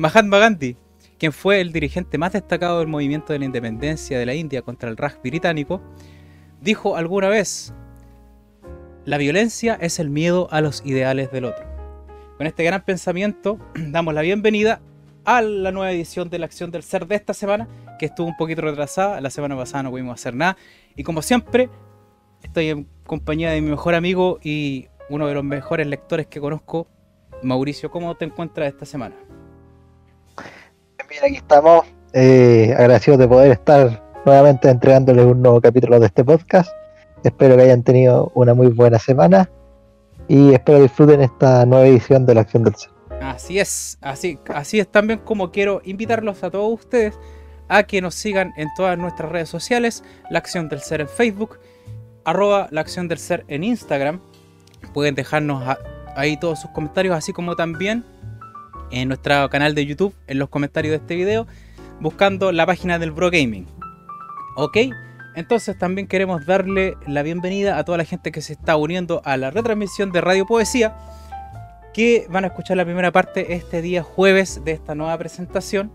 Mahatma Gandhi, quien fue el dirigente más destacado del movimiento de la independencia de la India contra el Raj británico, dijo alguna vez, la violencia es el miedo a los ideales del otro. Con este gran pensamiento damos la bienvenida a la nueva edición de la Acción del Ser de esta semana, que estuvo un poquito retrasada, la semana pasada no pudimos hacer nada, y como siempre, estoy en compañía de mi mejor amigo y uno de los mejores lectores que conozco, Mauricio, ¿cómo te encuentras esta semana? Bien, aquí estamos, eh, agradecidos de poder estar nuevamente entregándoles un nuevo capítulo de este podcast. Espero que hayan tenido una muy buena semana y espero disfruten esta nueva edición de la Acción del Ser. Así es, así, así es también como quiero invitarlos a todos ustedes a que nos sigan en todas nuestras redes sociales, la Acción del Ser en Facebook, arroba la Acción del Ser en Instagram. Pueden dejarnos ahí todos sus comentarios, así como también en nuestro canal de YouTube, en los comentarios de este video, buscando la página del Bro Gaming. ¿Ok? Entonces también queremos darle la bienvenida a toda la gente que se está uniendo a la retransmisión de Radio Poesía, que van a escuchar la primera parte este día jueves de esta nueva presentación.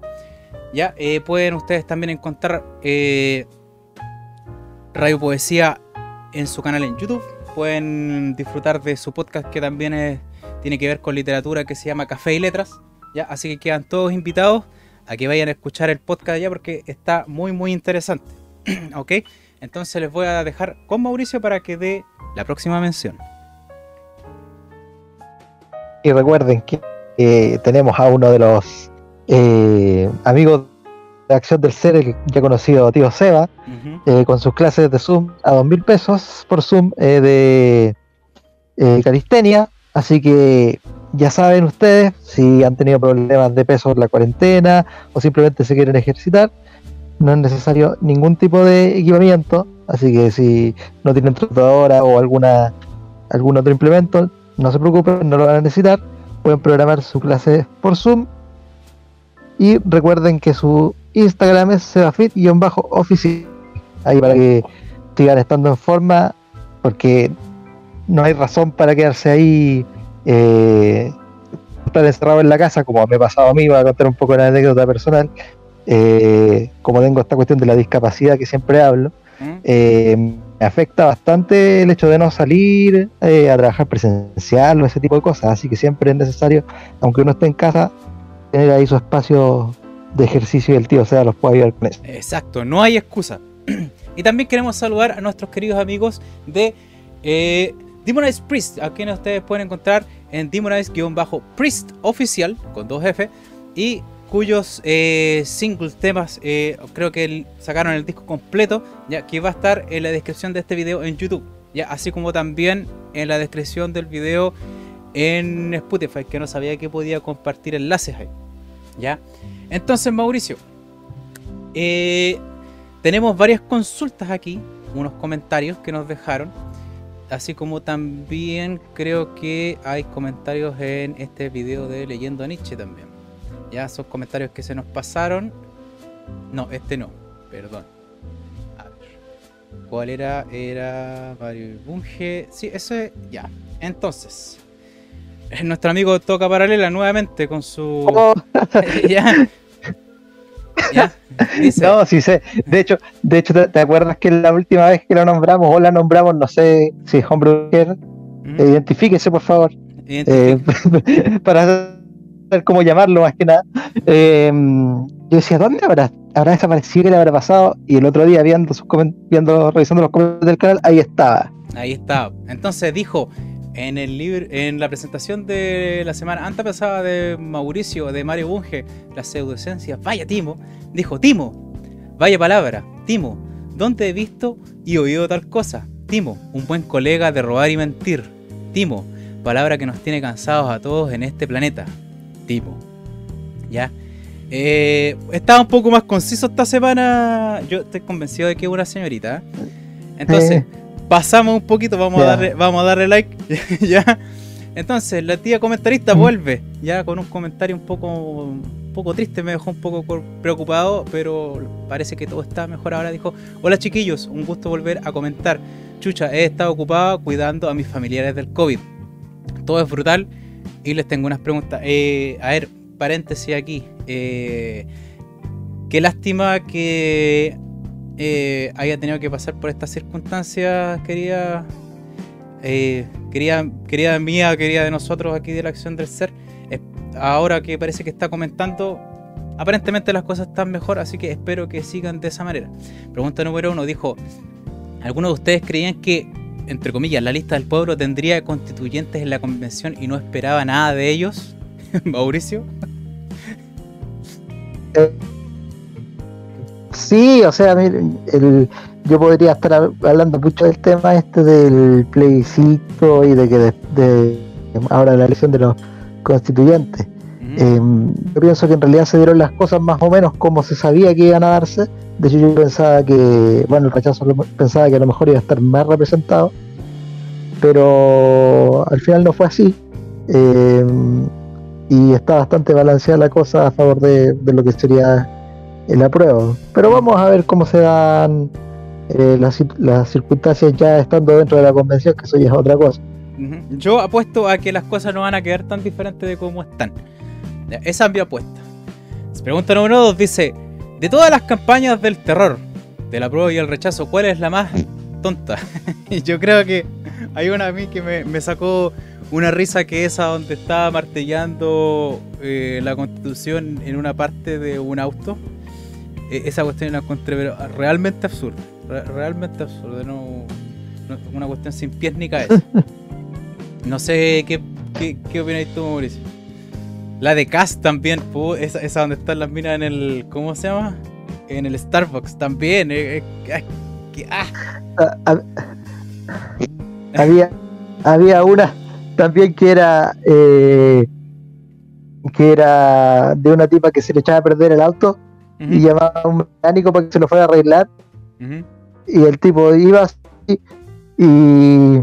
Ya eh, pueden ustedes también encontrar eh, Radio Poesía en su canal en YouTube. Pueden disfrutar de su podcast que también tiene que ver con literatura que se llama Café y Letras. ¿ya? Así que quedan todos invitados a que vayan a escuchar el podcast ya porque está muy muy interesante. ¿Ok? Entonces les voy a dejar con Mauricio para que dé la próxima mención. Y recuerden que tenemos a uno de los eh, amigos de Acción del Ser, el ya conocido tío Seba, eh, con sus clases de Zoom a dos mil pesos por Zoom eh, de calistenia. Así que ya saben ustedes, si han tenido problemas de peso en la cuarentena o simplemente se quieren ejercitar, no es necesario ningún tipo de equipamiento. Así que si no tienen trotadora o alguna algún otro implemento, no se preocupen, no lo van a necesitar. Pueden programar su clase por Zoom. Y recuerden que su Instagram es sebafit-oficial. Ahí para que sigan estando en forma. Porque no hay razón para quedarse ahí. Eh, estar encerrado en la casa, como me ha pasado a mí, voy a contar un poco la anécdota personal. Eh, como tengo esta cuestión de la discapacidad que siempre hablo, ¿Mm? eh, me afecta bastante el hecho de no salir eh, a trabajar presencial o ese tipo de cosas. Así que siempre es necesario, aunque uno esté en casa, tener ahí su espacio de ejercicio y el tío sea los pueda ayudar con eso. Exacto, no hay excusa. y también queremos saludar a nuestros queridos amigos de eh, Demonize Priest, a quienes ustedes pueden encontrar en Demonize-Priest oficial con 2F y cuyos eh, singles temas eh, creo que sacaron el disco completo, ya que va a estar en la descripción de este video en YouTube, ya así como también en la descripción del video en Spotify, que no sabía que podía compartir enlaces ahí, ya. Entonces Mauricio, eh, tenemos varias consultas aquí, unos comentarios que nos dejaron, así como también creo que hay comentarios en este video de Leyendo a Nietzsche también. Ya, son comentarios que se nos pasaron. No, este no, perdón. A ver. ¿Cuál era? Era Mario Bunge. Sí, eso es. Ya. Entonces. Nuestro amigo toca paralela nuevamente con su. ya. ¿Ya? No, sí sé. De hecho, de hecho ¿te, acuerdas que la última vez que lo nombramos o la nombramos, no sé si es hombre o mujer? Identifíquese, por favor. Eh, para cómo llamarlo más que nada. Em, yo decía, ¿dónde habrá, habrá desaparecido? ¿Qué le habrá pasado? Y el otro día viendo, sus viendo revisando los comentarios del canal, ahí estaba. Ahí estaba. Entonces dijo, en el libro, en la presentación de la semana antes pasada de Mauricio, de Mario Bunge, la pseudoesencia, vaya Timo, dijo, Timo, vaya palabra, Timo, ¿dónde he visto y oído tal cosa? Timo, un buen colega de robar y mentir. Timo, palabra que nos tiene cansados a todos en este planeta tipo. ¿Ya? Eh, estaba un poco más conciso esta semana. Yo estoy convencido de que es una señorita. Entonces, pasamos un poquito, vamos, a darle, vamos a darle like. ¿Ya? Entonces, la tía comentarista vuelve, ya con un comentario un poco, un poco triste, me dejó un poco preocupado, pero parece que todo está mejor ahora. Dijo: Hola chiquillos, un gusto volver a comentar. Chucha, he estado ocupada cuidando a mis familiares del COVID. Todo es brutal y les tengo unas preguntas. Eh, a ver, paréntesis aquí. Eh, qué lástima que eh, haya tenido que pasar por estas circunstancias, querida, eh, querida, querida mía, querida de nosotros aquí de la acción del ser. ahora que parece que está comentando, aparentemente las cosas están mejor, así que espero que sigan de esa manera. Pregunta número uno, dijo, ¿algunos de ustedes creían que, entre comillas, la lista del pueblo tendría constituyentes en la convención y no esperaba nada de ellos? Mauricio. Eh, Sí, o sea, el, yo podría estar hablando mucho del tema este del plebiscito y de que de, ahora la elección de los constituyentes. Em, yo pienso que en realidad se dieron las cosas más o menos como se sabía que iban a darse. De hecho, yo pensaba que, bueno, el rechazo pensaba que a lo mejor iba a estar más representado, pero al final no fue así. Em, y está bastante balanceada la cosa a favor de, de lo que sería el apruebo. Pero vamos a ver cómo se dan eh, las, circunstancias ya estando dentro de la convención, que eso ya es otra cosa. Yo apuesto a que las cosas no van a quedar tan diferentes de cómo están. Esa es mi apuesta. Pregunta número 2 dice: De todas las campañas del terror, del apruebo y el rechazo, ¿cuál es la más tonta? Yo creo que hay una a mí que me, sacó una risa que esa donde estaba martillando eh, la constitución en una parte de un auto e-, esa cuestión la encontré pero realmente absurda. realmente absurda. No, una cuestión sin pies ni cabeza. No sé qué, qué, qué opináis tú, Mauricio. La de Cast también, esa, esa, donde están las minas en el. ¿Cómo se llama? En el Starbucks también. Eh, eh, ah. Ah, había, había una también que era. Eh, que era de una tipa que se le echaba a perder el auto y llamaba a un mecánico para que se lo fuera a arreglar. Y el tipo iba así y,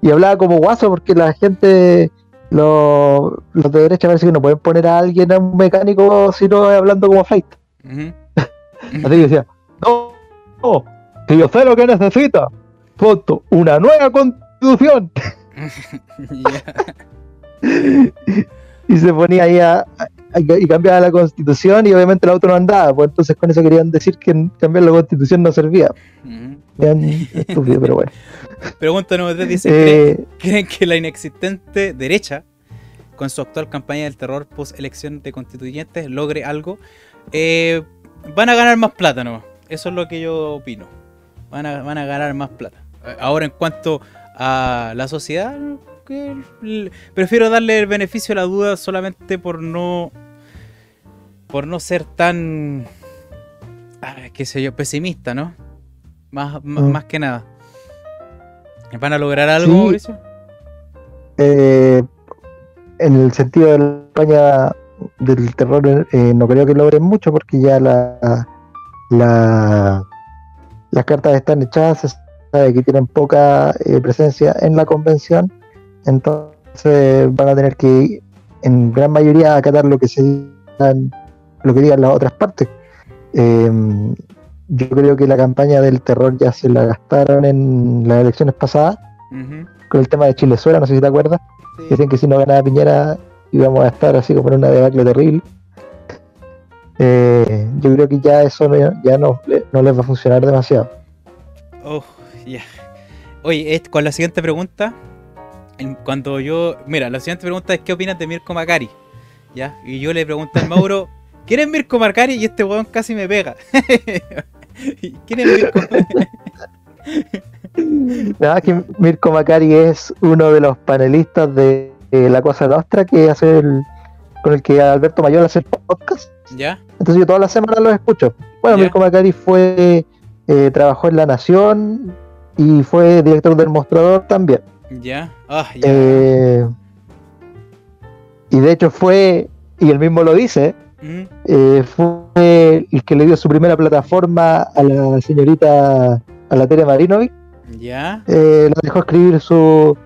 y hablaba como guaso porque la gente, los, los de derecha parece que no pueden poner a alguien a un mecánico si no hablando como flight. así que decía, no, no, que yo sé lo que necesita. Foto, una nueva constitución. y se ponía ahí a, y cambiaba la constitución y obviamente el auto no andaba, pues entonces con eso querían decir que cambiar la constitución no servía. estúpido, pero bueno. Pregunta número 3 dice, eh, ¿creen, que la inexistente derecha, con su actual campaña del terror post elección de constituyentes, logre algo? Eh, van a ganar más plata, ¿no? Eso es lo que yo opino. Van a, van a ganar más plata. Ahora, en cuanto a la sociedad, prefiero darle el beneficio a la duda solamente por no por no ser tan ah, qué sé yo pesimista no más, más, mm. que nada. Van a lograr algo Mauricio eh, en el sentido de la campaña del terror eh, no creo que logren mucho porque ya la, la las cartas están echadas se sabe que tienen poca eh, presencia en la convención entonces van a tener que, en gran mayoría, acatar lo que se digan, lo que digan las otras partes. Em, yo creo que la campaña del terror ya se la gastaron en las elecciones pasadas, con el tema de Chilezuela, no sé si te acuerdas. Dicen que si no ganaba Piñera íbamos a estar así como en una debacle terrible. Eh, yo creo que ya eso ya no, no les va a funcionar demasiado. Oh, ya. Oye, con la siguiente pregunta, cuando yo. Mira, la siguiente pregunta es: ¿qué opinas de Mirko Macari? ¿Ya? Y yo le pregunté al Mauro: ¿quién es Mirko Macari? Y este weón casi me pega. ¿Quién es Mirko Nada, que Mirko Macari es uno de los panelistas de La Cosa Nostra que hace el, con el que Alberto Mayor hace el podcast. ¿Ya? Entonces yo todas las semanas los escucho. Bueno, Mirko Macari fue. Eh, trabajó en La Nación y fue director del Mostrador también. Ya. Ah, eh, y de hecho fue, y él mismo lo dice, mm. eh, fue el que le dio su primera plataforma a la señorita, a la Tere Marinovic. Ya. Eh, lo dejó escribir su,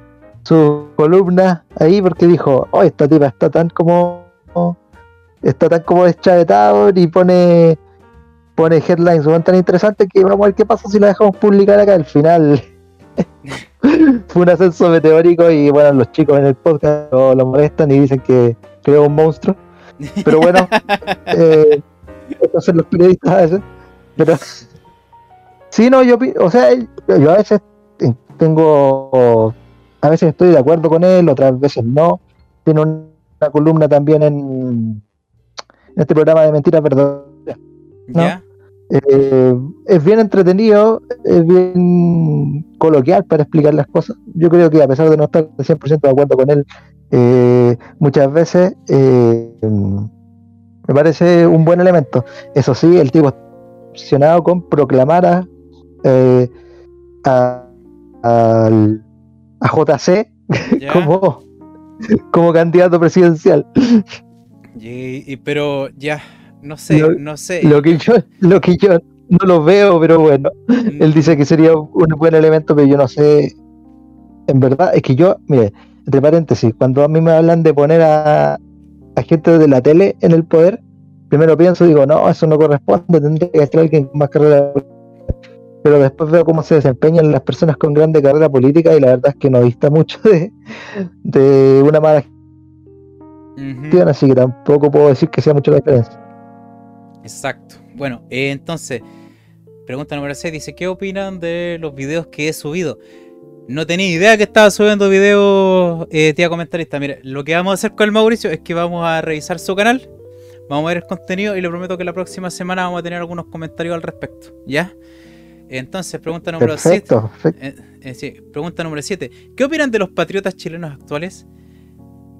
su columna ahí porque dijo, oh, esta tipa está tan como está tan como deschavetado y pone pone headlines tan interesantes que vamos a ver qué pasa si la dejamos publicar acá al final fue un ascenso meteórico y bueno, los chicos en el podcast lo, molestan y dicen que, creó un monstruo. Pero bueno, eh, son los periodistas a veces. Pero sí, no, yo, o sea, yo a veces tengo, a veces estoy de acuerdo con él, otras veces no. Tiene una columna también en, este programa de Mentiras Verdaderas. ¿no? Eh, es bien entretenido, es bien coloquial para explicar las cosas. Yo creo que a pesar de no estar 100% de acuerdo con él, eh, muchas veces eh, me parece un buen elemento. Eso sí, el tipo obsesionado con proclamar a, a, JC como, como candidato presidencial. pero ya, no sé, no sé. Lo que yo, lo que yo no lo veo, pero bueno. Mm. Él dice que sería un buen elemento, pero yo no sé. En verdad, es que yo, mire, entre paréntesis, cuando a mí me hablan de poner a, a gente de la tele en el poder, primero pienso, digo, no, eso no corresponde, tendría que estar alguien con más carrera pero después veo cómo se desempeñan las personas con grande carrera política y la verdad es que no dista mucho de, de una mala gestión, así que tampoco puedo decir que sea mucho la diferencia. Exacto. Bueno, eh, entonces, pregunta número 6 dice, ¿qué opinan de los videos que he subido? No tenía idea que estaba subiendo videos, eh, tía comentarista. Mire, lo que vamos a hacer con el Mauricio es que vamos a revisar su canal, vamos a ver el contenido y le prometo que la próxima semana vamos a tener algunos comentarios al respecto, ¿ya? Entonces, pregunta número 7. Eh, eh, sí, pregunta número 7. ¿Qué opinan de los patriotas chilenos actuales?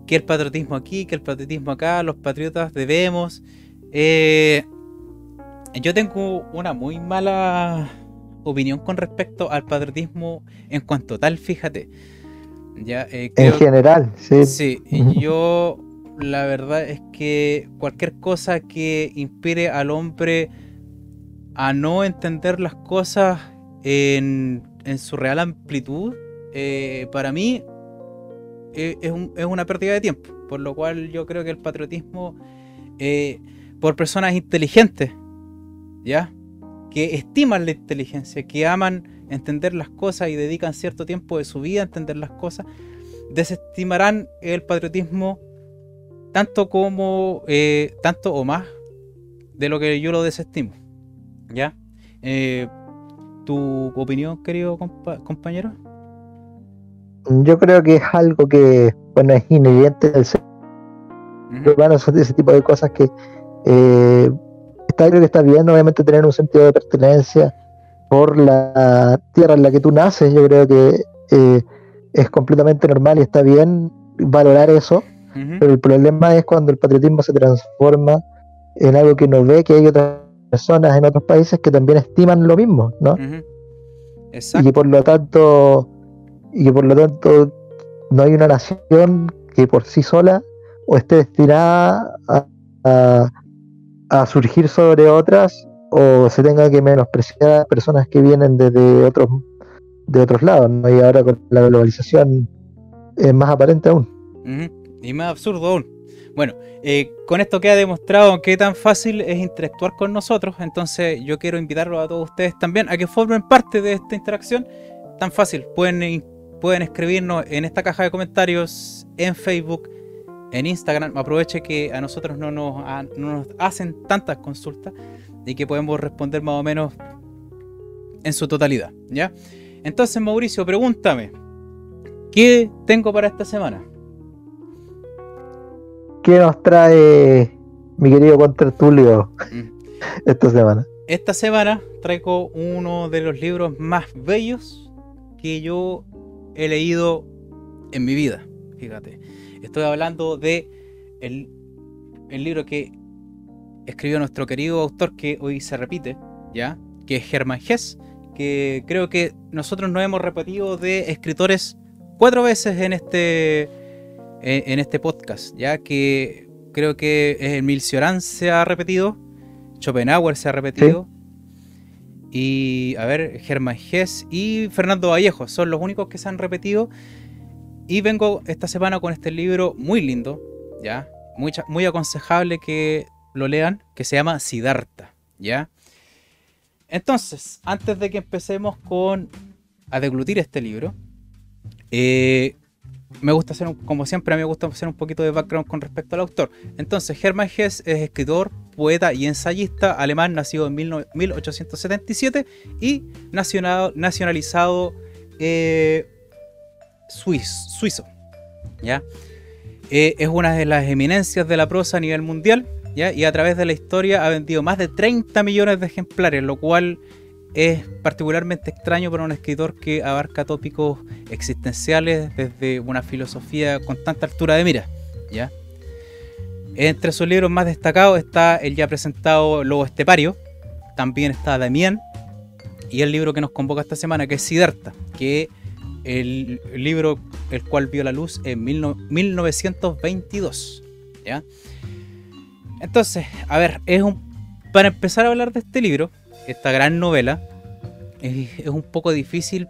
Que el patriotismo aquí, que el patriotismo acá, los patriotas debemos. Eh, yo tengo una muy mala opinión con respecto al patriotismo en cuanto tal, fíjate. Ya, eh, en general, sí. Sí, yo la verdad es que cualquier cosa que inspire al hombre a no entender las cosas en, su real amplitud, eh, para mí eh, es, es, una pérdida de tiempo. Por lo cual yo creo que el patriotismo por personas inteligentes ¿ya? Que estiman la inteligencia, que aman entender las cosas y dedican cierto tiempo de su vida a entender las cosas, desestimarán el patriotismo tanto como, eh, tanto o más de lo que yo lo desestimo, ¿ya? Eh, ¿Tu opinión, querido compañero? Yo creo que es algo que, bueno, es inherente del ser humano, ese tipo de cosas que eh, está, creo que está bien, obviamente, tener un sentido de pertenencia por la tierra en la que tú naces. Yo creo que eh, es completamente normal y está bien valorar eso. Pero el problema es cuando el patriotismo se transforma en algo que no ve que hay otras personas en otros países que también estiman lo mismo, ¿no? Y por lo tanto, y por lo tanto no hay una nación que por sí sola o esté destinada a a surgir sobre otras o se tenga que menospreciar a personas que vienen desde otros de otros lados ¿no? y ahora con la globalización es más aparente aún. Y más absurdo aún. Bueno eh, con esto queda demostrado que tan fácil es interactuar con nosotros entonces yo quiero invitarlos a todos ustedes también a que formen parte de esta interacción. Tan fácil pueden pueden escribirnos en esta caja de comentarios en Facebook en Instagram. Aproveche que a nosotros no nos, nos hacen tantas consultas y que podemos responder más o menos en su totalidad. ¿ya? Entonces, Mauricio, pregúntame, ¿qué tengo para esta semana? ¿Qué nos trae mi querido contertulio mm. esta semana? Esta semana traigo uno de los libros más bellos que yo he leído en mi vida. Fíjate. Estoy hablando de el, libro que escribió nuestro querido autor que hoy se repite, ¿ya? Que es Germán Hess, que creo que nosotros nos hemos repetido de escritores cuatro veces en este, en, este podcast, ya que creo que Emil Cioran se ha repetido, Schopenhauer se ha repetido, y a ver, Germán Hess y Fernando Vallejo son los únicos que se han repetido y vengo esta semana con este libro muy lindo, ¿ya? Muy, aconsejable que lo lean, que se llama Siddhartha, ¿ya? Entonces, antes de que empecemos con a deglutir este libro, eh, me gusta hacer, como siempre, me gusta hacer un poquito de background con respecto al autor. Entonces, Hermann Hesse es escritor, poeta y ensayista alemán, nacido en 1877 y nacionalizado eh, suizo. ¿ya? Eh, es una de las eminencias de la prosa a nivel mundial ¿ya? y a través de la historia ha vendido más de 30 millones de ejemplares, lo cual es particularmente extraño para un escritor que abarca tópicos existenciales desde una filosofía con tanta altura de mira. ¿ya? Entre sus libros más destacados está el ya presentado Lobo Estepario, también está Damien y el libro que nos convoca esta semana que es Siddhartha, que el libro el cual vio la luz en 1922. ¿ya? Entonces, a ver, es un, para empezar a hablar de este libro, esta gran novela, es, un poco difícil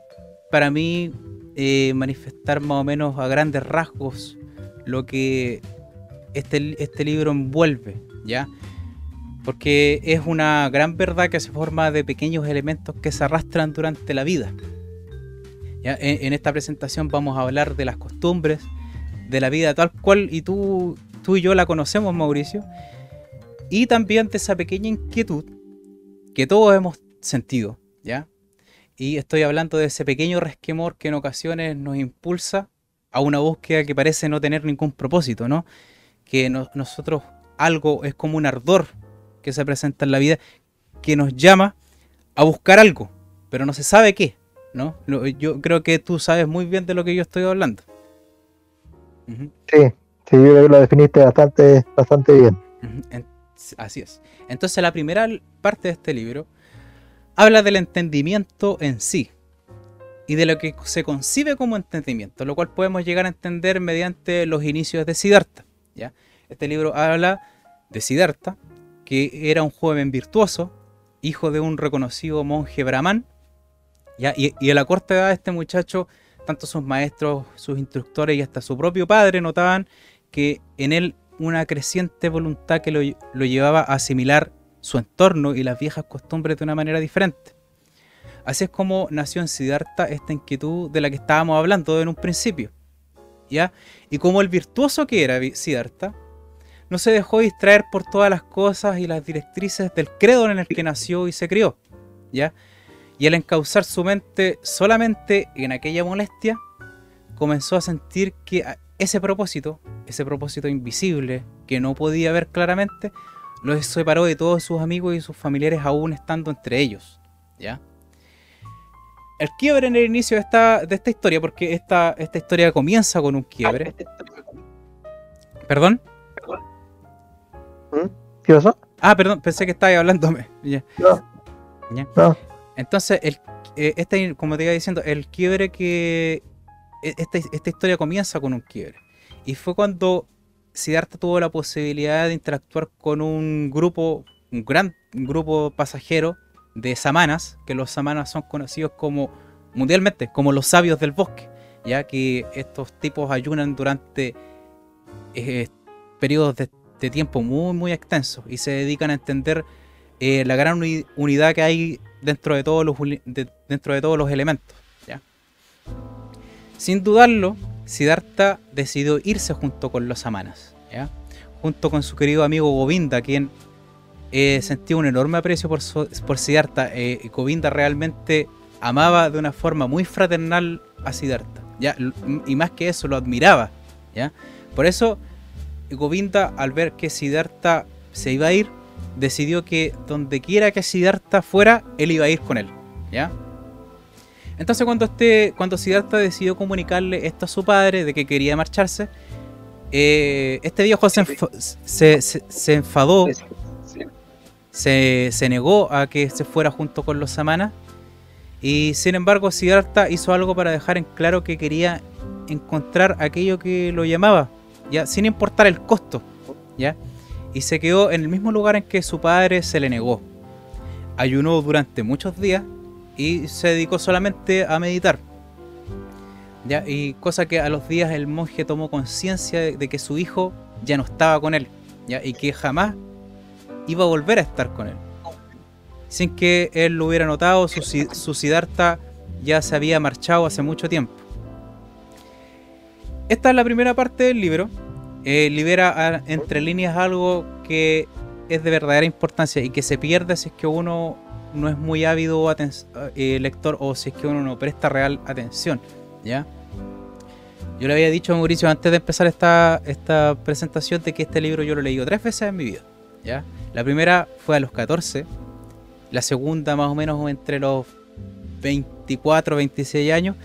para mí eh, manifestar más o menos a grandes rasgos lo que este, este libro envuelve, ¿ya? Porque es una gran verdad que se forma de pequeños elementos que se arrastran durante la vida. En, esta presentación vamos a hablar de las costumbres, de la vida tal cual y tú, tú y yo la conocemos, Mauricio, y también de esa pequeña inquietud que todos hemos sentido, ¿ya? Y estoy hablando de ese pequeño resquemor que en ocasiones nos impulsa a una búsqueda que parece no tener ningún propósito, ¿no? Que nosotros algo es como un ardor que se presenta en la vida que nos llama a buscar algo, pero no se sabe qué, ¿no? Yo creo que tú sabes muy bien de lo que yo estoy hablando. Sí, sí, yo creo que lo definiste bastante, bastante bien. Así es. Entonces la primera parte de este libro habla del entendimiento en sí y de lo que se concibe como entendimiento, lo cual podemos llegar a entender mediante los inicios de Siddhartha. ¿ya? Este libro habla de Siddhartha, que era un joven virtuoso, hijo de un reconocido monje brahman, Y, y a la corta edad de este muchacho, tanto sus maestros, sus instructores y hasta su propio padre notaban que en él una creciente voluntad que lo, llevaba a asimilar su entorno y las viejas costumbres de una manera diferente. Así es como nació en Siddhartha esta inquietud de la que estábamos hablando en un principio. ¿ya? Y como el virtuoso que era Siddhartha, no se dejó distraer por todas las cosas y las directrices del credo en el que nació y se crió. ¿ya? Y al encauzar su mente solamente en aquella molestia, comenzó a sentir que ese propósito, ese propósito invisible que no podía ver claramente, lo separó de todos sus amigos y sus familiares aún estando entre ellos. ¿Ya? El quiebre en el inicio de esta, de esta historia, porque esta, esta historia comienza con un quiebre. ¿Perdón? ¿Mm? ¿Qué pasó? Ah, perdón, pensé que estaba hablándome. No. Entonces, el, eh, como te iba diciendo, el quiebre que, e, esta, historia comienza con un quiebre. Y fue cuando Siddhartha tuvo la posibilidad de interactuar con un grupo, un gran grupo pasajero de samanas, que los samanas son conocidos como mundialmente, como los sabios del bosque, ya que estos tipos ayunan durante eh, periodos de, tiempo muy, muy extensos y se dedican a entender eh, la gran unidad que hay dentro de todos los, dentro de todos los elementos. Sin dudarlo, Siddhartha decidió irse junto con los samanas, junto con su querido amigo Govinda, quien eh, sentía un enorme aprecio por, por Siddhartha. Eh, Govinda realmente amaba de una forma muy fraternal a Siddhartha, ¿ya? y más que eso, lo admiraba. ¿ya? Por eso, Govinda, al ver que Siddhartha se iba a ir, decidió que donde quiera que Siddhartha fuera, él iba a ir con él. ¿ya? Entonces cuando este, cuando Siddhartha decidió comunicarle esto a su padre de que quería marcharse, eh, este viejo se, enfadó, se, negó a que se fuera junto con los samanas y sin embargo Siddhartha hizo algo para dejar en claro que quería encontrar aquello que lo llamaba, ya sin importar el costo, ya y se quedó en el mismo lugar en que su padre se le negó. Ayunó durante muchos días y se dedicó solamente a meditar. Y cosa que a los días el monje tomó conciencia de, que su hijo ya no estaba con él ¿ya? y que jamás iba a volver a estar con él. Sin que él lo hubiera notado, su, su Siddhartha ya se había marchado hace mucho tiempo. esta es la primera parte del libro. Eh, libera entre líneas algo que es de verdadera importancia y que se pierde si es que uno no es muy ávido eh, lector o si es que uno no presta real atención. ¿Ya? Yo le había dicho a Mauricio antes de empezar esta, esta presentación de que este libro yo lo he leído tres veces en mi vida. ¿ya? La primera fue a los 14, la segunda más o menos entre los 24, 26 años.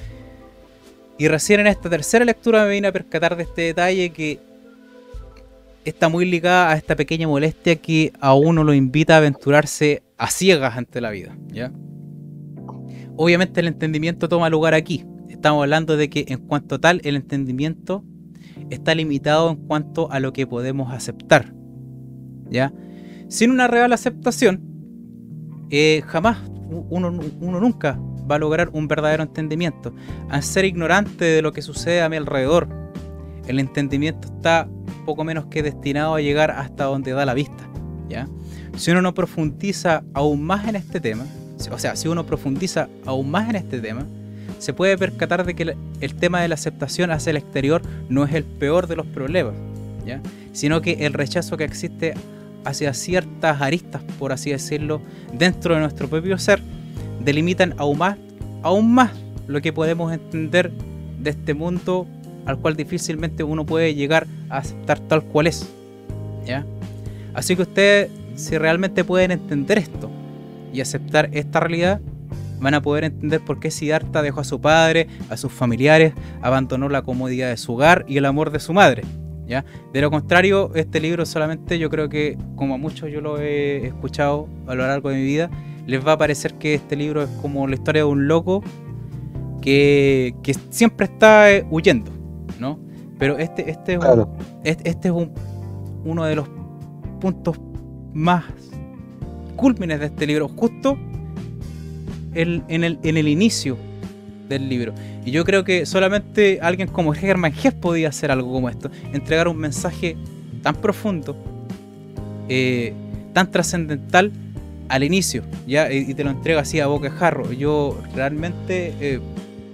Y recién en esta tercera lectura me vine a percatar de este detalle que está muy ligada a esta pequeña molestia que a uno lo invita a aventurarse a ciegas ante la vida. ¿ya? Obviamente el entendimiento toma lugar aquí. Estamos hablando de que en cuanto tal el entendimiento está limitado en cuanto a lo que podemos aceptar. ¿ya? Sin una real aceptación, eh, jamás uno, uno nunca va a lograr un verdadero entendimiento. Al ser ignorante de lo que sucede a mi alrededor, el entendimiento está poco menos que destinado a llegar hasta donde da la vista. ¿ya? Si uno no profundiza aún más en este tema, o sea, si uno profundiza aún más en este tema, se puede percatar de que el tema de la aceptación hacia el exterior no es el peor de los problemas, ¿ya? sino que el rechazo que existe hacia ciertas aristas, por así decirlo, dentro de nuestro propio ser, delimitan aún más, aún más lo que podemos entender de este mundo al cual difícilmente uno puede llegar a aceptar tal cual es. ¿ya? Así que ustedes, si realmente pueden entender esto y aceptar esta realidad, van a poder entender por qué Siddhartha dejó a su padre, a sus familiares, abandonó la comodidad de su hogar y el amor de su madre. ¿ya? De lo contrario, este libro solamente yo creo que, como a muchos yo lo he escuchado a lo largo de mi vida, les va a parecer que este libro es como la historia de un loco que, que siempre está eh, huyendo. ¿No? Pero este, este, es, este, es uno de los puntos más cúlmines de este libro, justo en, el, en el inicio del libro. Y yo creo que solamente alguien como Hermann Hesse podía hacer algo como esto, entregar un mensaje tan profundo, eh, tan trascendental al inicio, ¿ya? Y, te lo entrega así a boca de jarro. Yo realmente eh,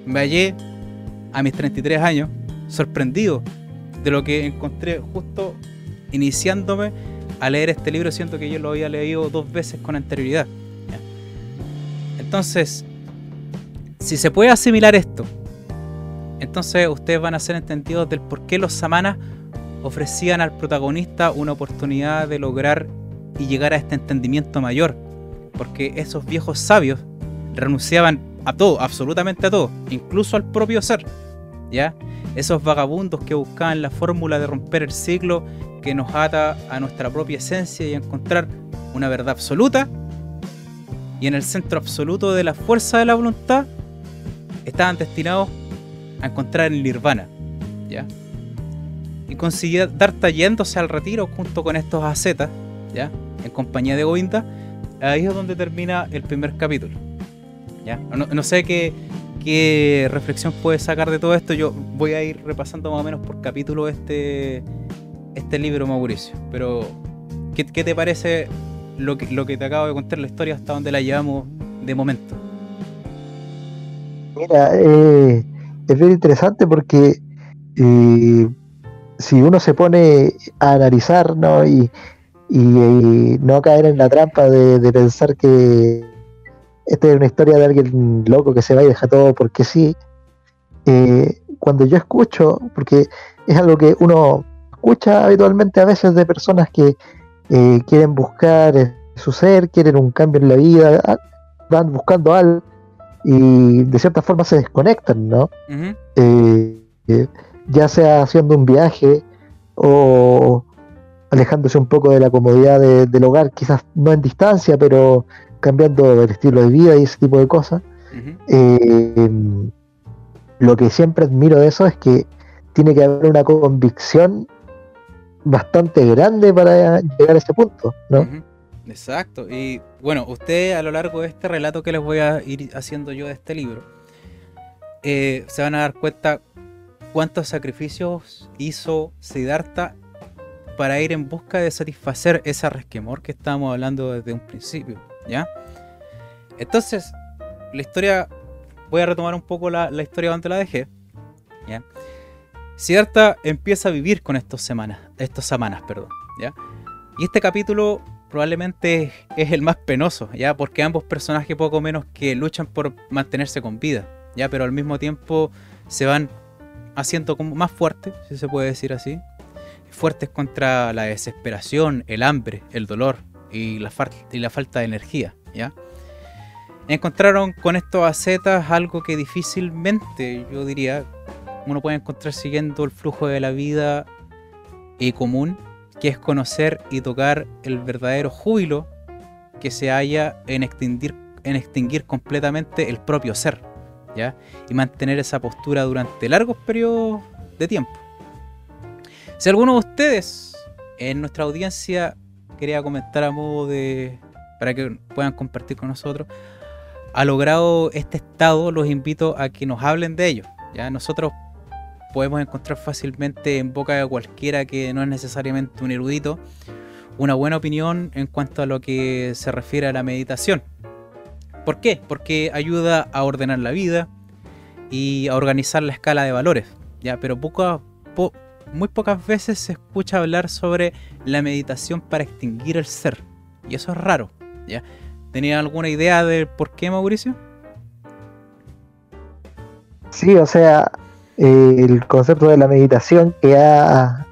me hallé a mis 33 años sorprendido de lo que encontré justo iniciándome a leer este libro, siento que yo lo había leído dos veces con anterioridad. Entonces, si se puede asimilar esto, entonces ustedes van a ser entendidos del por qué los samanas ofrecían al protagonista una oportunidad de lograr y llegar a este entendimiento mayor. Porque esos viejos sabios renunciaban a todo, absolutamente a todo, incluso al propio ser. ¿Ya? Esos vagabundos que buscaban la fórmula de romper el ciclo que nos ata a nuestra propia esencia y encontrar una verdad absoluta. Y en el centro absoluto de la fuerza de la voluntad estaban destinados a encontrar el nirvana. ¿ya? Y consiguió dar yéndose al retiro junto con estos ascetas, ¿ya? en compañía de Govinda. Ahí es donde termina el primer capítulo. ¿ya? no sé qué, ¿Qué reflexión puedes sacar de todo esto? Yo voy a ir repasando más o menos por capítulo este, este libro, Mauricio. Pero, ¿qué, te parece lo que, te acabo de contar, la historia hasta donde la llevamos de momento? Mira, eh, es bien interesante porque eh, si uno se pone a analizar ¿no? y, no caer en la trampa de pensar que esta es una historia de alguien loco que se va y deja todo porque sí. Eh, cuando yo escucho, porque es algo que uno escucha habitualmente a veces de personas que eh, quieren buscar su ser, quieren un cambio en la vida, ah, van buscando algo y de cierta forma se desconectan, ¿no? Eh, ya sea haciendo un viaje o alejándose un poco de la comodidad del hogar, quizás no en distancia, pero cambiando el estilo de vida y ese tipo de cosas. Eh, lo que siempre admiro de eso es que tiene que haber una convicción bastante grande para llegar a ese punto, ¿no? Exacto. Y bueno, usted a lo largo de este relato que les voy a ir haciendo yo de este libro, eh, se van a dar cuenta cuántos sacrificios hizo Siddhartha para ir en busca de satisfacer ese resquemor que estábamos hablando desde un principio. Entonces, la historia, voy a retomar un poco la, historia donde la dejé, ¿ya? Empieza a vivir con estos semanas, estos semanas, perdón. Y este capítulo probablemente es el más penoso, ¿ya? Porque ambos personajes poco menos que luchan por mantenerse con vida, ¿ya? Pero al mismo tiempo se van haciendo como más fuertes, si se puede decir así. Fuertes contra la desesperación, el hambre, el dolor y la, falta de energía, ¿ya? Encontraron con estos acetas algo que difícilmente, yo diría, uno puede encontrar siguiendo el flujo de la vida y común, que es conocer y tocar el verdadero júbilo que se halla en extinguir, en extinguir completamente el propio ser, ¿ya? Y mantener esa postura durante largos periodos de tiempo. Si alguno de ustedes en nuestra audiencia quería comentar a modo de. para que puedan compartir con nosotros, ha logrado este estado, los invito a que nos hablen de ello. ¿ya? Nosotros podemos encontrar fácilmente en boca de cualquiera que no es necesariamente un erudito una buena opinión en cuanto a lo que se refiere a la meditación. ¿Por qué? Porque ayuda a ordenar la vida y a organizar la escala de valores. ¿ya? Pero poco, muy pocas veces se escucha hablar sobre la meditación para extinguir el ser. Y eso es raro. ¿ya? ¿Tenía alguna idea de por qué, Mauricio? Sí, o sea, el concepto de la meditación que ha,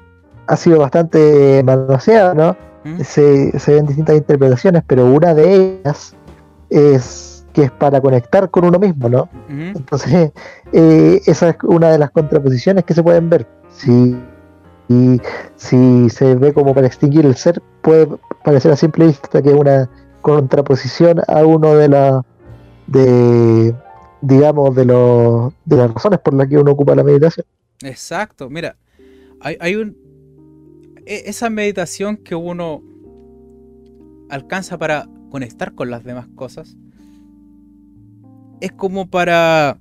sido bastante manoseado, ¿no? ¿Mm? Se, se, ven distintas interpretaciones, pero una de ellas es que es para conectar con uno mismo, ¿no? Entonces, eh, esa es una de las contraposiciones que se pueden ver. Si, y, si se ve como para extinguir el ser, puede parecer a simple vista que es una contraposición a uno de la de digamos, de, los, de las razones por las que uno ocupa la meditación. Exacto, mira, hay, hay un... E, esa meditación que uno alcanza para conectar con las demás cosas, es como para...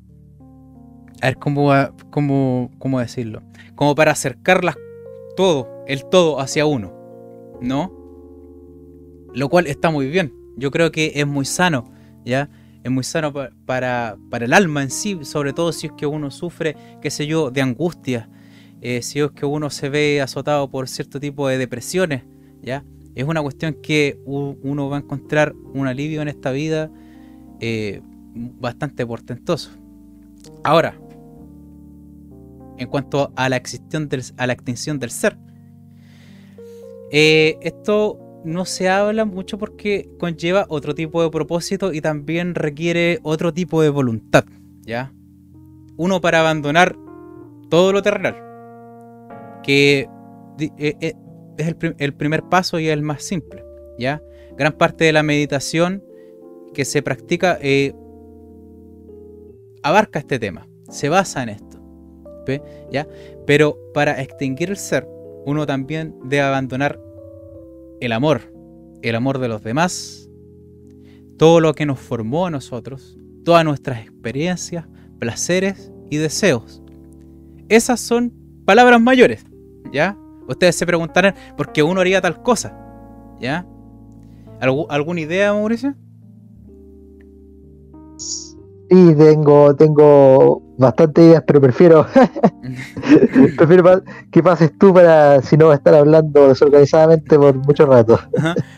A ver, ¿cómo, cómo, cómo decirlo? Como para acercarlas todo, el todo hacia uno, ¿no? Lo cual está muy bien. Yo creo que es muy sano, ¿ya? es muy sano para, el alma en sí, sobre todo si es que uno sufre, qué sé yo, de angustia, eh, si es que uno se ve azotado por cierto tipo de depresiones, ¿ya? Es una cuestión que uno va a encontrar un alivio en esta vida eh, bastante portentoso. Ahora, en cuanto a la, extinción del, a la del ser, eh, esto no se habla mucho porque conlleva otro tipo de propósito y también requiere otro tipo de voluntad, ¿ya? Uno para abandonar todo lo terrenal, que eh, eh, es el, primer paso y el más simple, ¿ya? Gran parte de la meditación que se practica abarca este tema, se basa en esto, ¿ya? Pero para extinguir el ser, uno también debe abandonar el amor, el amor de los demás, todo lo que nos formó a nosotros, todas nuestras experiencias, placeres y deseos. Esas son palabras mayores, ¿ya? Ustedes se preguntarán por qué uno haría tal cosa, ¿ya? ¿Alguna idea, Mauricio? Sí, tengo, tengo bastante ideas, pero prefiero, prefiero que pases tú para si no estar hablando desorganizadamente por mucho rato.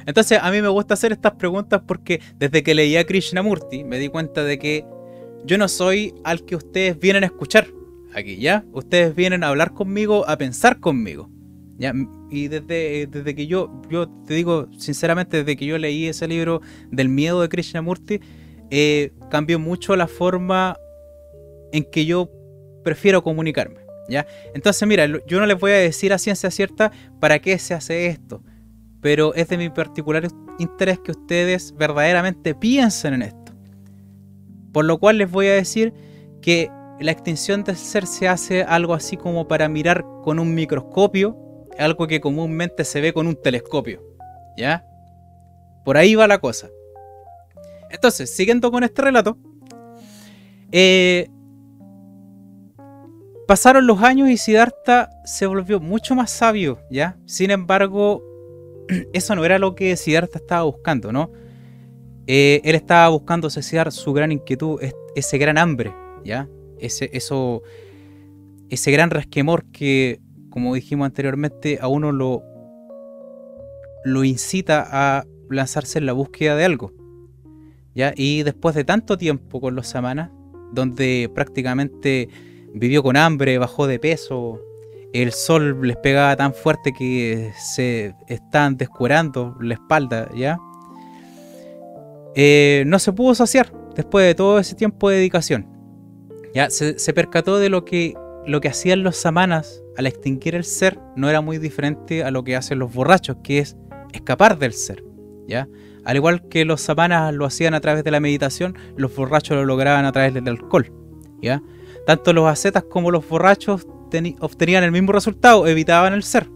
Entonces, a mí me gusta hacer estas preguntas porque desde que leí a Krishnamurti me di cuenta de que yo no soy al que ustedes vienen a escuchar aquí, ¿ya? Ustedes vienen a hablar conmigo, a pensar conmigo. ¿Ya? Y desde, desde que yo, yo te digo sinceramente, desde que yo leí ese libro del miedo de Krishnamurti, eh, cambió mucho la forma en que yo prefiero comunicarme. ¿ya? Entonces, mira, yo no les voy a decir a ciencia cierta para qué se hace esto, pero es de mi particular interés que ustedes verdaderamente piensen en esto. Por lo cual les voy a decir que la extinción del ser se hace algo así como para mirar con un microscopio, algo que comúnmente se ve con un telescopio. ¿Ya? Por ahí va la cosa. Entonces, siguiendo con este relato, eh, pasaron los años y Siddhartha se volvió mucho más sabio, ¿ya? Sin embargo, eso no era lo que Siddhartha estaba buscando, ¿no? Eh, él estaba buscando saciar su gran inquietud, ese gran hambre, ¿ya? Ese, eso, ese gran resquemor que, como dijimos anteriormente, a uno lo, lo incita a lanzarse en la búsqueda de algo. Y después de tanto tiempo con los samanas, donde prácticamente vivió con hambre, bajó de peso, el sol les pegaba tan fuerte que se estaban descuerando la espalda, ¿ya? Eh, no se pudo saciar después de todo ese tiempo de dedicación. Ya se, se, percató de lo que, lo que hacían los samanas al extinguir el ser no era muy diferente a lo que hacen los borrachos, que es escapar del ser. ¿ya? Al igual que los samanas lo hacían a través de la meditación, los borrachos lo lograban a través del alcohol. ¿ya? Tanto los ascetas como los borrachos obtenían el mismo resultado, evitaban el ser.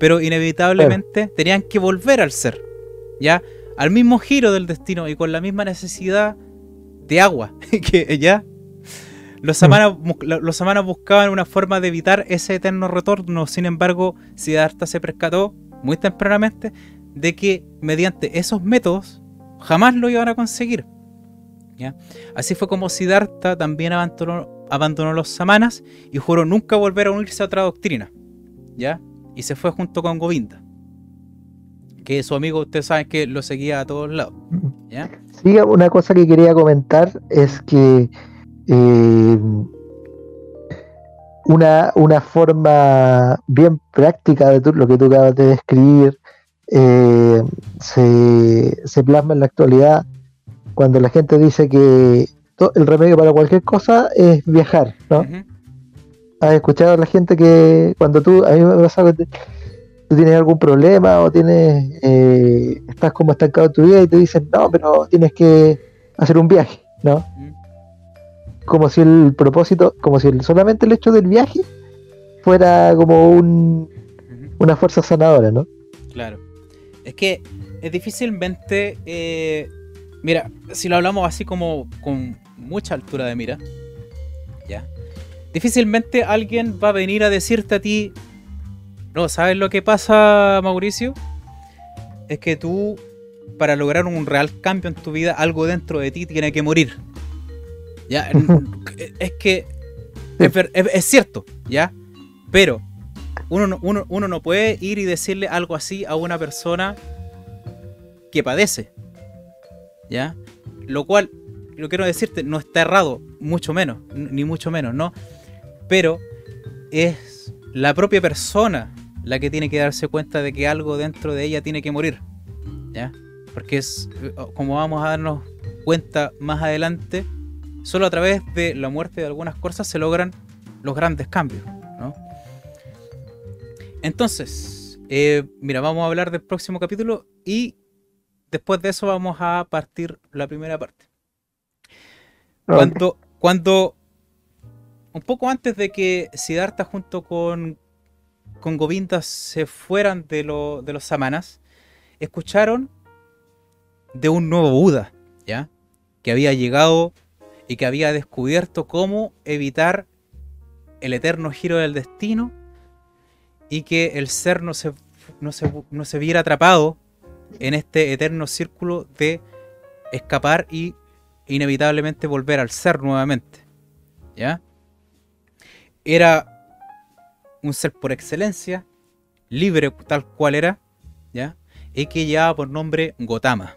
Pero inevitablemente tenían que volver al ser. ¿ya? al mismo giro del destino y con la misma necesidad de agua. que ya los samanas, los samanas buscaban una forma de evitar ese eterno retorno. Sin embargo, Siddhartha se percató muy tempranamente de que mediante esos métodos jamás lo iban a conseguir. ¿ya? Así fue como Siddhartha también abandonó, abandonó los samanas y juró nunca volver a unirse a otra doctrina. ¿ya? Y se fue junto con Govinda que su amigo, usted sabe que lo seguía a todos lados. ¿ya? Sí, una cosa que quería comentar es que eh, una, una, forma bien práctica de lo que tú acabas de describir eh, se, plasma en la actualidad cuando la gente dice que el remedio para cualquier cosa es viajar, ¿no? ¿Has escuchado a la gente que cuando tú, a mí me pasa que tú tienes algún problema o tienes eh, estás como estancado en tu vida y te dicen, no, pero tienes que hacer un viaje, ¿no? Como si el propósito, como si solamente el hecho del viaje fuera como un, una fuerza sanadora, ¿no? Claro. Es que es difícilmente, eh, mira, si lo hablamos así como con mucha altura de mira, ya, difícilmente alguien va a venir a decirte a ti, no, ¿sabes lo que pasa, Mauricio? Es que tú, para lograr un real cambio en tu vida, algo dentro de ti tiene que morir. ¿Ya? es que es, cierto, ¿ya? Pero uno, no puede ir y decirle algo así a una persona que padece. ¿Ya? Lo cual, lo quiero decirte, no está errado, mucho menos, ni mucho menos, ¿no? Pero es la propia persona la que tiene que darse cuenta de que algo dentro de ella tiene que morir. ¿Ya? Porque es como vamos a darnos cuenta más adelante, solo a través de la muerte de algunas cosas se logran los grandes cambios. Entonces, eh, mira, vamos a hablar del próximo capítulo y después de eso vamos a partir la primera parte. Cuando, cuando un poco antes de que Siddhartha junto con con Govinda se fueran de, de los samanas, escucharon de un nuevo Buda, ¿ya? Que había llegado y que había descubierto cómo evitar el eterno giro del destino y que el ser no se, no no se viera atrapado en este eterno círculo de escapar y inevitablemente volver al ser nuevamente. ¿Ya? Era un ser por excelencia, libre tal cual era, ¿ya? Y que llevaba por nombre Gotama,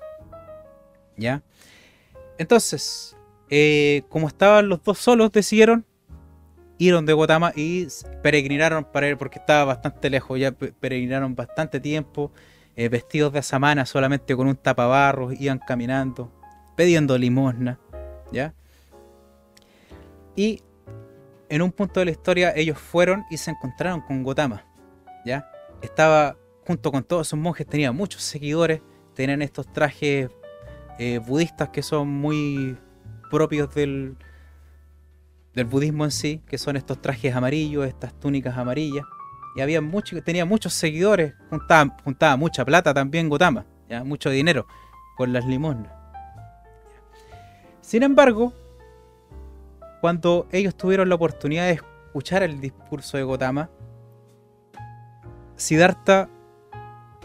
¿ya? Entonces, eh, como estaban los dos solos, decidieron ir donde Gotama y peregrinaron para él, porque estaba bastante lejos, ya peregrinaron bastante tiempo, eh, vestidos de samana, solamente con un tapabarros, iban caminando, pidiendo limosna, ¿ya? Y en un punto de la historia ellos fueron y se encontraron con Gotama. ¿ya? Estaba junto con todos sus monjes, tenía muchos seguidores, tenían estos trajes eh, budistas que son muy propios del, del budismo en sí, que son estos trajes amarillos, estas túnicas amarillas. Y había mucho, tenía muchos seguidores, juntaba, mucha plata también Gotama, ¿ya? mucho dinero con las limosnas. Sin embargo, cuando ellos tuvieron la oportunidad de escuchar el discurso de Gotama, Siddhartha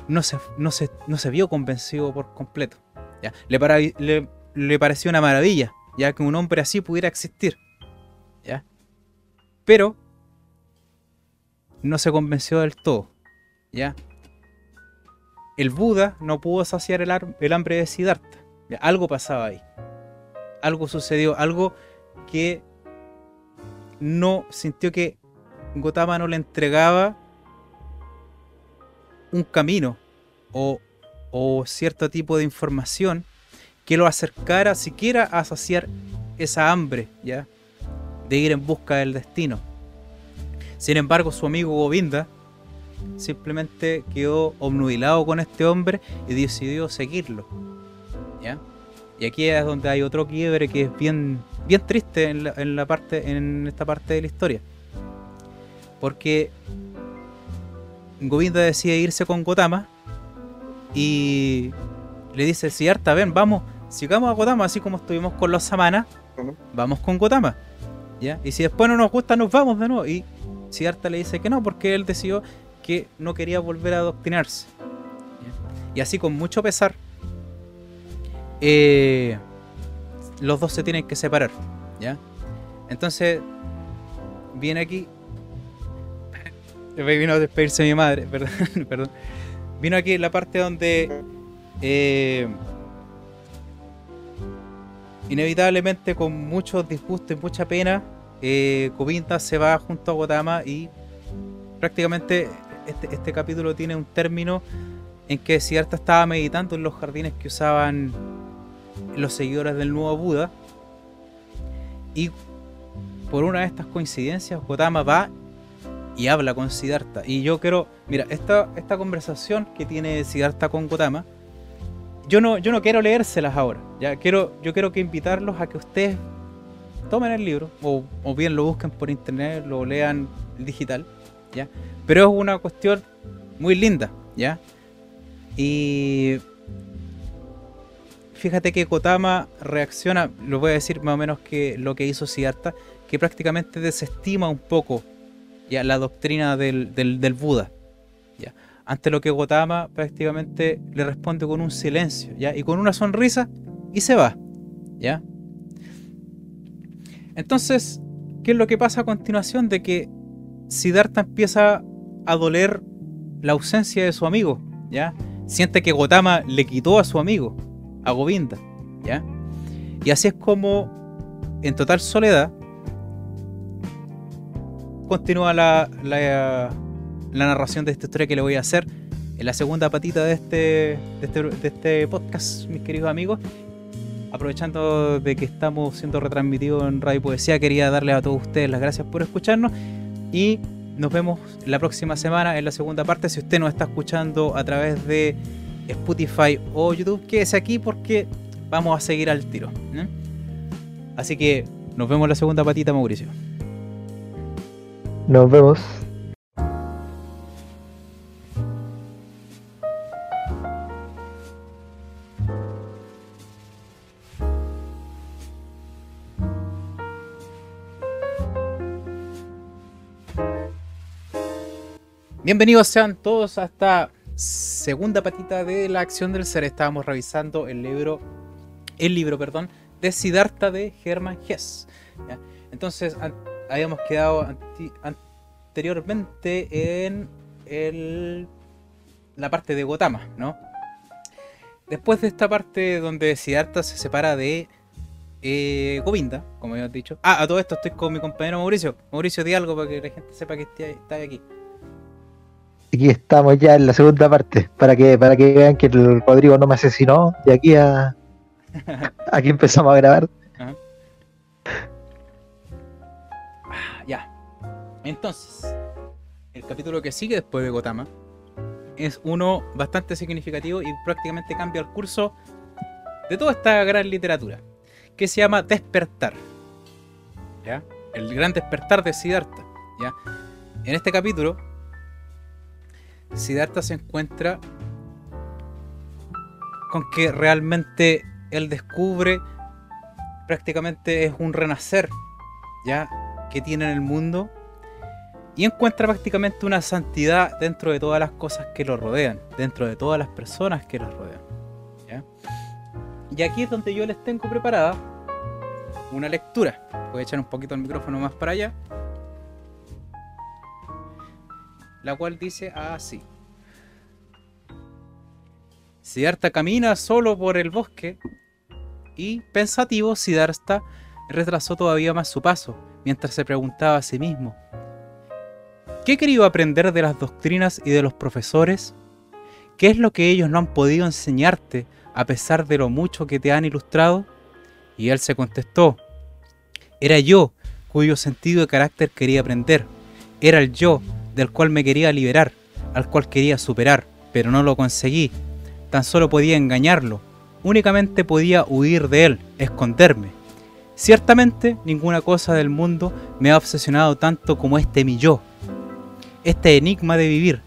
no se, no no se vio convencido por completo. ¿ya? Le, le, pareció una maravilla, ya que un hombre así pudiera existir. ¿Ya? Pero no se convenció del todo. ¿Ya? El Buda no pudo saciar el, hambre de Siddhartha. Algo pasaba ahí. Algo sucedió, algo que no sintió que Gotama no le entregaba un camino o, o cierto tipo de información que lo acercara siquiera a saciar esa hambre, ¿ya? De ir en busca del destino. Sin embargo, su amigo Govinda simplemente quedó obnubilado con este hombre y decidió seguirlo. ¿Ya? Y aquí es donde hay otro quiebre que es bien, bien triste en, la, en, la parte, en esta parte de la historia. Porque Govinda decide irse con Gotama y le dice, si Arta, ven, vamos, sigamos a Gotama, así como estuvimos con los Samanas, vamos con Gotama. Y si después no nos gusta, nos vamos de nuevo. Y Siddhartha le dice que no, porque él decidió que no quería volver a adoctrinarse. Y así con mucho pesar, eh, los dos se tienen que separar. ¿ya? Entonces, viene aquí. Vino a despedirse mi madre, perdón, perdón. Vino aquí la parte donde eh, inevitablemente con muchos disgustos y mucha pena, eh, se va junto a Gotama y prácticamente este, este, capítulo tiene un término en que Siddhartha estaba meditando en los jardines que usaban los seguidores del nuevo Buda. Y por una de estas coincidencias Gotama va y habla con Siddhartha. Y yo quiero, mira, esta, esta conversación que tiene Siddhartha con Gotama yo no, yo no quiero leérselas ahora. Ya quiero, yo quiero que invitarlos a que ustedes tomen el libro o, bien lo busquen por internet, lo lean digital, ¿ya? Pero es una cuestión muy linda, ¿ya? Y fíjate que Kotama reacciona, lo voy a decir más o menos que lo que hizo Siddhartha, que prácticamente desestima un poco ya la doctrina del, del, del Buda, ¿ya? Ante lo que Gotama prácticamente le responde con un silencio, ¿ya? Y con una sonrisa y se va, ¿ya? Entonces, ¿qué es lo que pasa a continuación? De que Siddhartha empieza a doler la ausencia de su amigo, ¿ya? Siente que Gotama le quitó a su amigo, a Govinda, ¿ya? Y así es como, en total soledad, continúa la, la, la narración de esta historia que le voy a hacer en la segunda patita de este, de este, este podcast, mis queridos amigos. Aprovechando de que estamos siendo retransmitidos en Radio Poesía, quería darles a todos ustedes las gracias por escucharnos y nos vemos la próxima semana en la segunda parte. Si usted nos está escuchando a través de Spotify o YouTube, quédese aquí porque vamos a seguir al tiro. ¿eh? Así que nos vemos en la segunda patita, Mauricio. Nos vemos. Bienvenidos sean todos a esta segunda patita de la acción del ser. Estábamos revisando el libro, el libro, perdón, de Siddhartha de Hermann Hesse. Entonces, habíamos quedado anteriormente en el, la parte de Gotama, ¿no? Después de esta parte donde Siddhartha se separa de eh, Govinda, como habíamos dicho. Ah, a todo esto estoy con mi compañero Mauricio. Mauricio, di algo para que la gente sepa que está aquí aquí estamos ya en la segunda parte, para que, para que vean que el Rodrigo no me asesinó de aquí a aquí empezamos a grabar. Ya. Entonces, el capítulo que sigue después de Gotama es uno bastante significativo y prácticamente cambia el curso de toda esta gran literatura, que se llama Despertar. ¿Ya? El gran despertar de Siddhartha. ¿Ya? En este capítulo Siddhartha se encuentra con que realmente él descubre prácticamente es un renacer ya que tiene en el mundo y encuentra prácticamente una santidad dentro de todas las cosas que lo rodean, dentro de todas las personas que lo rodean. Y aquí es donde yo les tengo preparada una lectura. Voy a echar un poquito el micrófono más para allá la cual dice así. Siddhartha camina solo por el bosque y, pensativo, Siddhartha retrasó todavía más su paso, mientras se preguntaba a sí mismo, ¿qué querido aprender de las doctrinas y de los profesores? ¿Qué es lo que ellos no han podido enseñarte a pesar de lo mucho que te han ilustrado? Y él se contestó, era yo cuyo sentido de carácter quería aprender, era el yo del cual me quería liberar, al cual quería superar, pero no lo conseguí, tan solo podía engañarlo, únicamente podía huir de él, esconderme. Ciertamente ninguna cosa del mundo me ha obsesionado tanto como este mi yo, este enigma de vivir,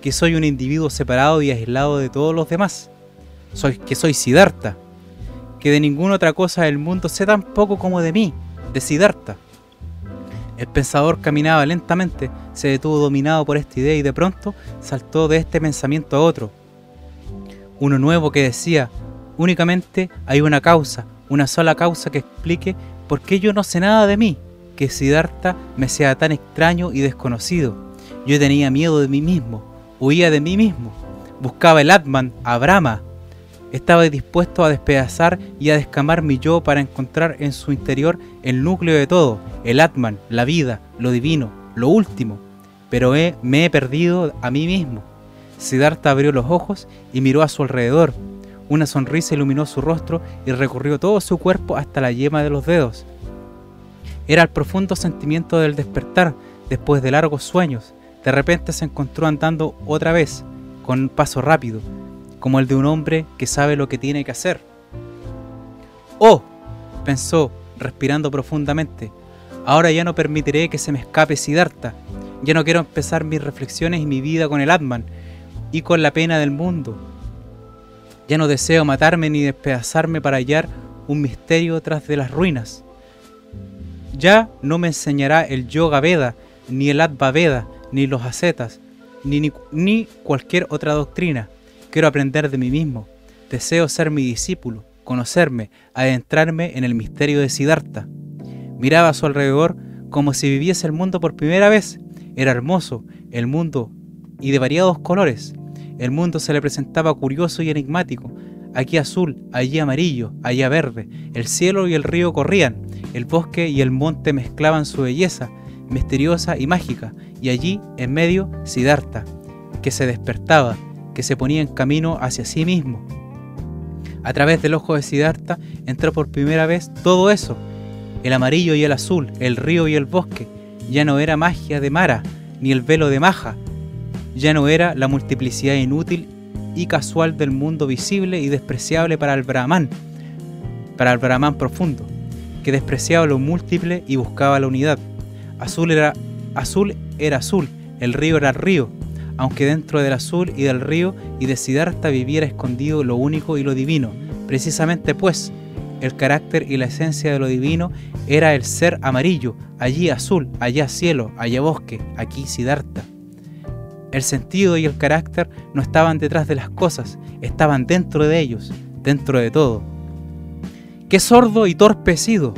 que soy un individuo separado y aislado de todos los demás, soy, que soy Siddhartha, que de ninguna otra cosa del mundo sé tan poco como de mí, de Siddhartha. El pensador caminaba lentamente, se detuvo dominado por esta idea y de pronto saltó de este pensamiento a otro, uno nuevo que decía, únicamente hay una causa, una sola causa que explique por qué yo no sé nada de mí, que Siddhartha me sea tan extraño y desconocido. Yo tenía miedo de mí mismo, huía de mí mismo, buscaba el Atman, a Brahma. Estaba dispuesto a despedazar y a descamar mi yo para encontrar en su interior el núcleo de todo, el Atman, la vida, lo divino, lo último. Pero me he perdido a mí mismo. Siddhartha abrió los ojos y miró a su alrededor. Una sonrisa iluminó su rostro y recorrió todo su cuerpo hasta la yema de los dedos. Era el profundo sentimiento del despertar después de largos sueños. De repente se encontró andando otra vez, con un paso rápido, como el de un hombre que sabe lo que tiene que hacer. ¡Oh! pensó, respirando profundamente. Ahora ya no permitiré que se me escape Siddhartha. Ya no quiero empezar mis reflexiones y mi vida con el Atman y con la pena del mundo. Ya no deseo matarme ni despedazarme para hallar un misterio tras de las ruinas. Ya no me enseñará el Yoga Veda, ni el Adva Veda, ni los ascetas, ni, ni, cualquier otra doctrina. Quiero aprender de mí mismo. Deseo ser mi discípulo, conocerme, adentrarme en el misterio de Siddhartha. Miraba a su alrededor como si viviese el mundo por primera vez. Era hermoso, el mundo y de variados colores. El mundo se le presentaba curioso y enigmático. Aquí azul, allí amarillo, allá verde. El cielo y el río corrían. El bosque y el monte mezclaban su belleza, misteriosa y mágica. Y allí, en medio, Siddhartha, que se despertaba, que se ponía en camino hacia sí mismo. A través del ojo de Siddhartha entró por primera vez todo eso. El amarillo y el azul, el río y el bosque. Ya no era magia de Mara, ni el velo de Maja, ya no era la multiplicidad inútil y casual del mundo visible y despreciable para el Brahman, para el Brahman profundo, que despreciaba lo múltiple y buscaba la unidad. Azul era azul, era azul, el río era río, aunque dentro del azul y del río y de Siddhartha viviera escondido lo único y lo divino. Precisamente pues, el carácter y la esencia de lo divino era el ser amarillo, allí azul, allá cielo, allá bosque, aquí Siddhartha. El sentido y el carácter no estaban detrás de las cosas, estaban dentro de ellos, dentro de todo. Qué sordo y torpe he sido,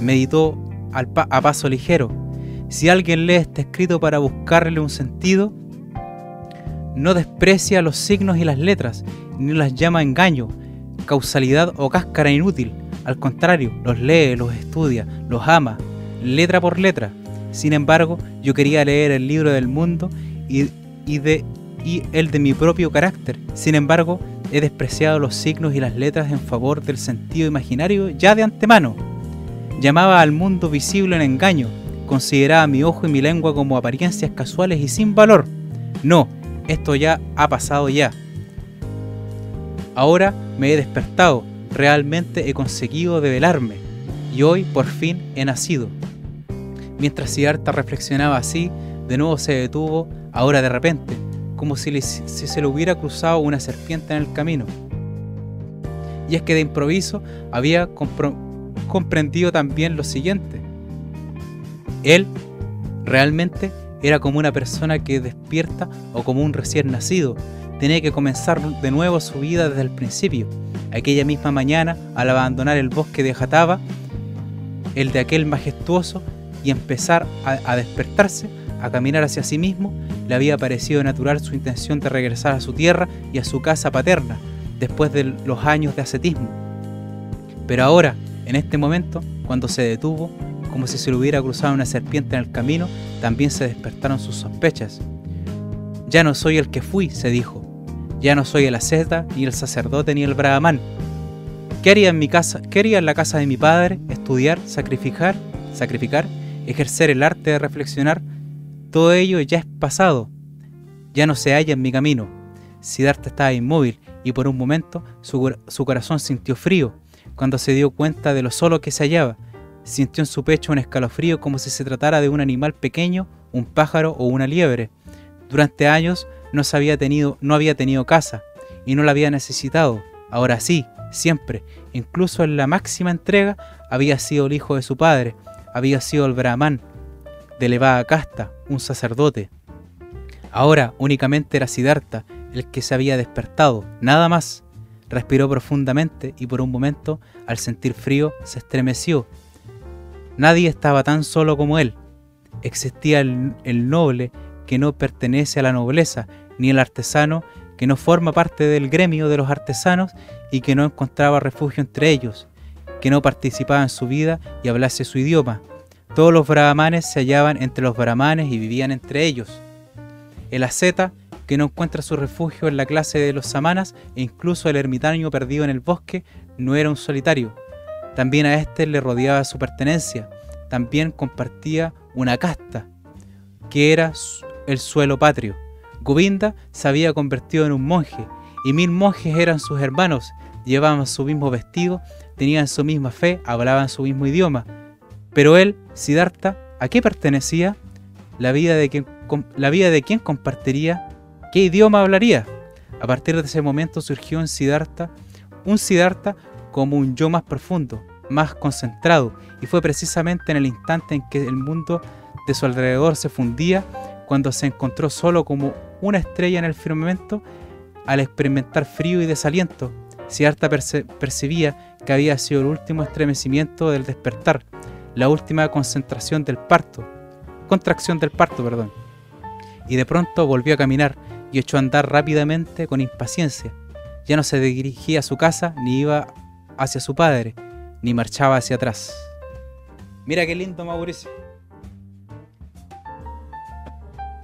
meditó a paso ligero. Si alguien lee este escrito para buscarle un sentido, no desprecia los signos y las letras, ni las llama engaño, causalidad o cáscara inútil. Al contrario, los lee, los estudia, los ama, letra por letra. Sin embargo, yo quería leer el libro del mundo y y, el de mi propio carácter. Sin embargo, he despreciado los signos y las letras en favor del sentido imaginario ya de antemano. Llamaba al mundo visible en engaño, consideraba mi ojo y mi lengua como apariencias casuales y sin valor. No, esto ya ha pasado ya. Ahora me he despertado, realmente he conseguido develarme, y hoy por fin he nacido. Mientras Siddhartha reflexionaba así, de nuevo se detuvo ahora de repente, como si, se le hubiera cruzado una serpiente en el camino. Y es que de improviso había comprendido también lo siguiente. Él realmente era como una persona que despierta o como un recién nacido. Tenía que comenzar de nuevo su vida desde el principio. Aquella misma mañana, al abandonar el bosque de Jataba, el de aquel majestuoso, y empezar a despertarse, a caminar hacia sí mismo, le había parecido natural su intención de regresar a su tierra y a su casa paterna, después de los años de ascetismo. Pero ahora, en este momento, cuando se detuvo, como si se le hubiera cruzado una serpiente en el camino, también se despertaron sus sospechas. Ya no soy el que fui, se dijo. Ya no soy el asceta, ni el sacerdote, ni el brahman. ¿Qué haría en mi casa? ¿Qué haría en la casa de mi padre? Estudiar, sacrificar, sacrificar, ejercer el arte de reflexionar. Todo ello ya es pasado. Ya no se halla en mi camino. Siddhartha estaba inmóvil y por un momento su, su corazón sintió frío cuando se dio cuenta de lo solo que se hallaba Sintió en su pecho un escalofrío como si se tratara de un animal pequeño, un pájaro o una liebre. Durante años no, había tenido, no había tenido casa y no la había necesitado. Ahora sí, siempre, incluso en la máxima entrega, había sido el hijo de su padre, había sido el brahman, de elevada casta, un sacerdote. Ahora únicamente era Siddhartha el que se había despertado, nada más. Respiró profundamente y por un momento, al sentir frío, se estremeció Nadie estaba tan solo como él. Existía el, noble que no pertenece a la nobleza, ni el artesano que no forma parte del gremio de los artesanos y que no encontraba refugio entre ellos, que no participaba en su vida y hablase su idioma. Todos los brahmanes se hallaban entre los brahmanes y vivían entre ellos. El asceta, que no encuentra su refugio en la clase de los samanas e incluso el ermitaño perdido en el bosque, no era un solitario, también a éste le rodeaba su pertenencia, también compartía una casta, que era el suelo patrio. Govinda se había convertido en un monje, y mil monjes eran sus hermanos, llevaban su mismo vestido, tenían su misma fe, hablaban su mismo idioma. Pero él, Siddhartha, ¿a qué pertenecía? La vida de quien, la vida de quién compartiría, qué idioma hablaría. A partir de ese momento surgió en Siddhartha un Siddhartha como un yo más profundo, más concentrado, y fue precisamente en el instante en que el mundo de su alrededor se fundía, cuando se encontró solo como una estrella en el firmamento, al experimentar frío y desaliento, Siddhartha percibía que había sido el último estremecimiento del despertar, la última concentración del parto, contracción del parto, perdón. Y de pronto volvió a caminar y echó a andar rápidamente con impaciencia. Ya no se dirigía a su casa ni iba hacia su padre, ni marchaba hacia atrás. Mira qué lindo Mauricio.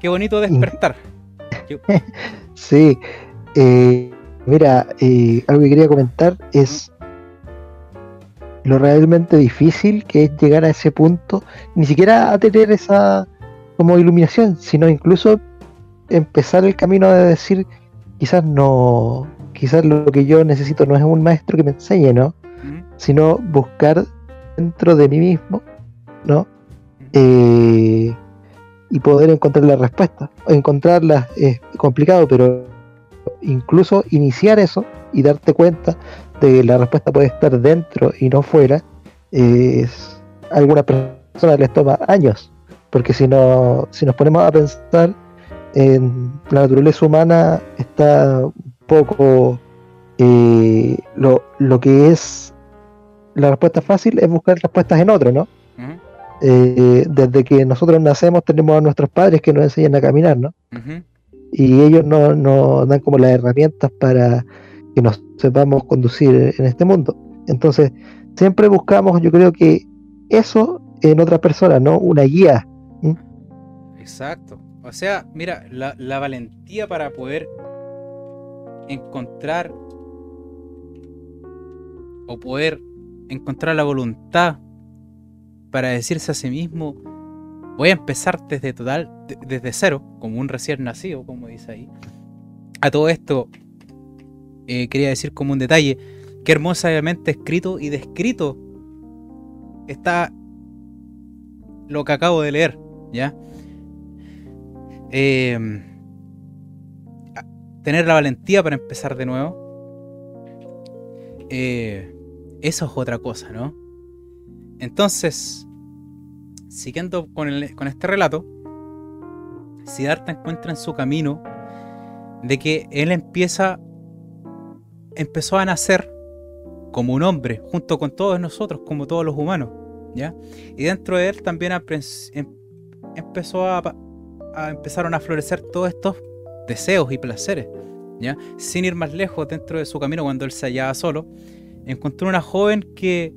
Qué bonito despertar. sí. Eh, mira, eh, algo que quería comentar es lo realmente difícil que es llegar a ese punto, ni siquiera a tener esa como iluminación, sino incluso empezar el camino de decir, quizás no, quizás lo que yo necesito no es un maestro que me enseñe, ¿no? Sino buscar dentro de mí mismo, ¿no? Eh, y poder encontrar la respuesta. Encontrarla es complicado, pero incluso iniciar eso y darte cuenta de que la respuesta puede estar dentro y no fuera, es, a algunas personas les toma años, porque si, no, si nos ponemos a pensar en la naturaleza humana está un poco eh, lo, lo que es la respuesta fácil es buscar respuestas en otro, ¿no? Eh, desde que nosotros nacemos tenemos a nuestros padres que nos enseñan a caminar, ¿no? Y ellos nos no dan como las herramientas para que nos sepamos conducir en este mundo. Entonces, siempre buscamos, yo creo que eso en otra persona, ¿no? Una guía. Exacto. O sea, mira, la, la valentía para poder encontrar o poder encontrar la voluntad para decirse a sí mismo, voy a empezar desde total, desde cero, como un recién nacido, como dice ahí. A todo esto, eh, quería decir como un detalle, que hermosamente escrito y descrito está lo que acabo de leer, ¿ya? Em, tener la valentía para empezar de nuevo. Eh, eso es otra cosa, ¿no? Entonces, siguiendo con, este relato, Siddhartha encuentra en su camino de que él empieza, empezó a nacer como un hombre, junto con todos nosotros, como todos los humanos, ¿ya? Y dentro de él también em, empezó a, empezaron a florecer todos estos deseos y placeres. ¿ya? Sin ir más lejos dentro de su camino cuando él se hallaba solo, encontró una joven que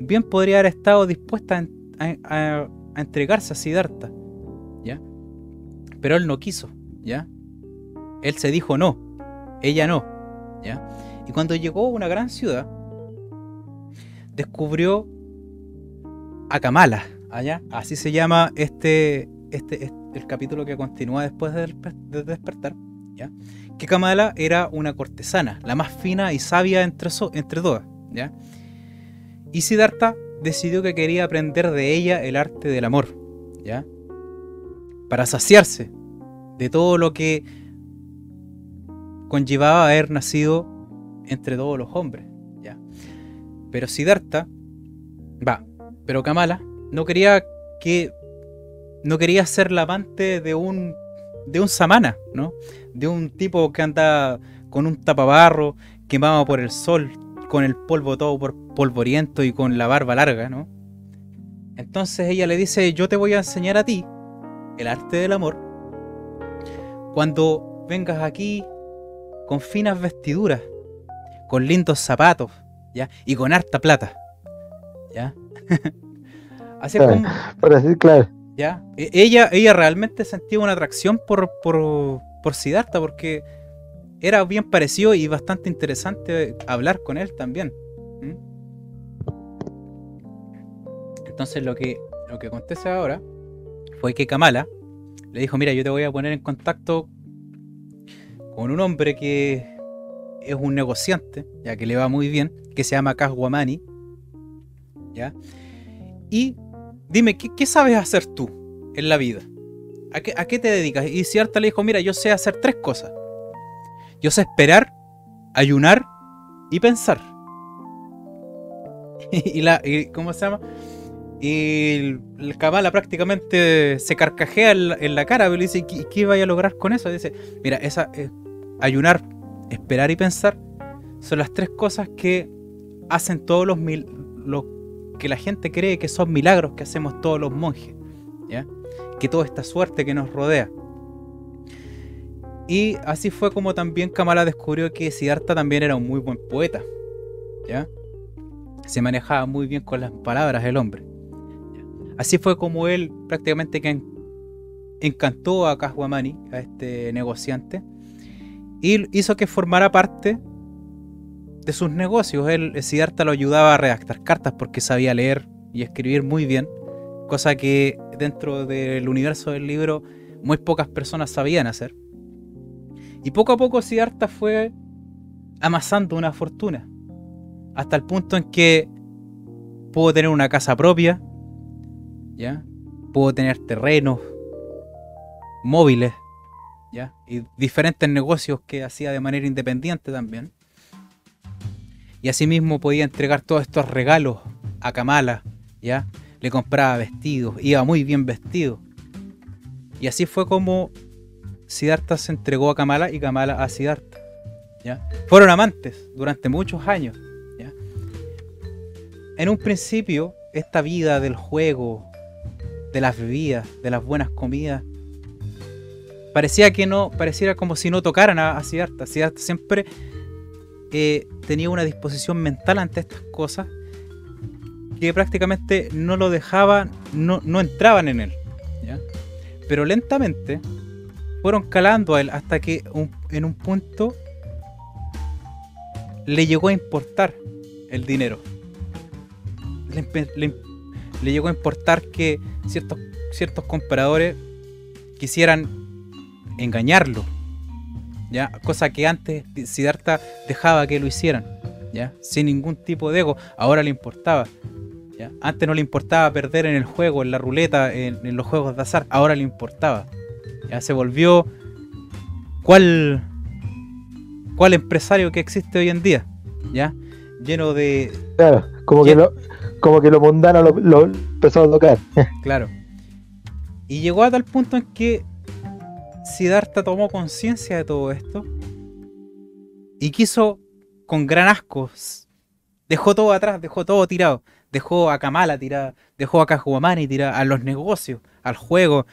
bien podría haber estado dispuesta a, entregarse a Siddhartha. ¿ya? Pero él no quiso. ¿ya? Él se dijo no, ella no. ¿ya? Y cuando llegó a una gran ciudad, descubrió a Kamala, allá, así se llama este, este, el capítulo que continúa después de, despertar, que Kamala era una cortesana, la más fina y sabia entre, entre todas. ¿ya? Y Siddhartha decidió que quería aprender de ella el arte del amor, ¿ya? para saciarse de todo lo que conllevaba haber nacido entre todos los hombres. ¿ya? Pero Siddhartha, va, pero Kamala no quería que no quería ser la amante de un de un samana, ¿no? De un tipo que anda con un tapabarro, quemado por el sol, con el polvo todo por polvoriento y con la barba larga, ¿no? Entonces ella le dice, yo te voy a enseñar a ti el arte del amor cuando vengas aquí con finas vestiduras, con lindos zapatos, ¿ya? Y con harta plata, ¿ya? Así es como... Por así, claro. E, ella, ella realmente sentía una atracción por, por, por porque era bien parecido y bastante interesante hablar con él también. Entonces lo que, lo que acontece ahora fue que Kamala le dijo, mira, yo te voy a poner en contacto con un hombre que es un negociante, ya que le va muy bien, que se llama Kaswamani, ¿ya? Y dime, ¿qué, sabes hacer tú en la vida? ¿A qué, te dedicas? Y Cierta le dijo, mira, yo sé hacer tres cosas. Yo sé esperar, ayunar y pensar. y la, ¿cómo se llama? Y el Kamala prácticamente se carcajea en la, cara, pero le dice, ¿qué, ¿qué vaya a lograr con eso? dice, mira, esa, eh, ayunar, esperar y pensar son las tres cosas que hacen todos los, mil, que la gente cree que son milagros que hacemos todos los monjes, ¿ya? que toda esta suerte que nos rodea. Y así fue como también Kamala descubrió que Siddhartha también era un muy buen poeta. ¿ya? Se manejaba muy bien con las palabras el hombre. Así fue como él prácticamente que encantó a Kaswamani, a este negociante, y hizo que formara parte de sus negocios. Él, Siddhartha lo ayudaba a redactar cartas porque sabía leer y escribir muy bien, cosa que dentro del universo del libro muy pocas personas sabían hacer. Y poco a poco Siddhartha fue amasando una fortuna, hasta el punto en que pudo tener una casa propia, ¿ya? Pudo tener terrenos, móviles, ¿ya? Y diferentes negocios que hacía de manera independiente también. Y asimismo podía entregar todos estos regalos a Kamala, ¿ya? Le compraba vestidos, iba muy bien vestido. Y así fue como Siddhartha se entregó a Kamala y Kamala a Siddhartha. ¿ya? Fueron amantes durante muchos años. ¿ya? En un principio, esta vida del juego, de las bebidas, de las buenas comidas, parecía que no, pareciera como si no tocaran a, a Siddhartha. Siddhartha siempre tenía una disposición mental ante estas cosas que prácticamente no lo dejaban, no, entraban en él. Pero lentamente fueron calando a él hasta que en un punto le llegó a importar el dinero. Le, llegó a importar que ciertos, ciertos compradores quisieran engañarlo ¿ya? Cosa que antes Siddhartha dejaba que lo hicieran, ¿ya? Sin ningún tipo de ego, ahora le importaba. ¿ya? Antes no le importaba perder en el juego, en la ruleta, en, los juegos de azar, ahora le importaba. Ya se volvió cuál cuál empresario que existe hoy en día, ¿ya? Lleno de Claro, como que lo como que lo mundano lo, lo empezó a tocar. claro. Y llegó a tal punto en que Siddhartha tomó conciencia de todo esto y quiso, con gran asco, dejó todo atrás, dejó todo tirado. Dejó a Kamala tirada, dejó a Kajuamani tirada, a los negocios, al juego,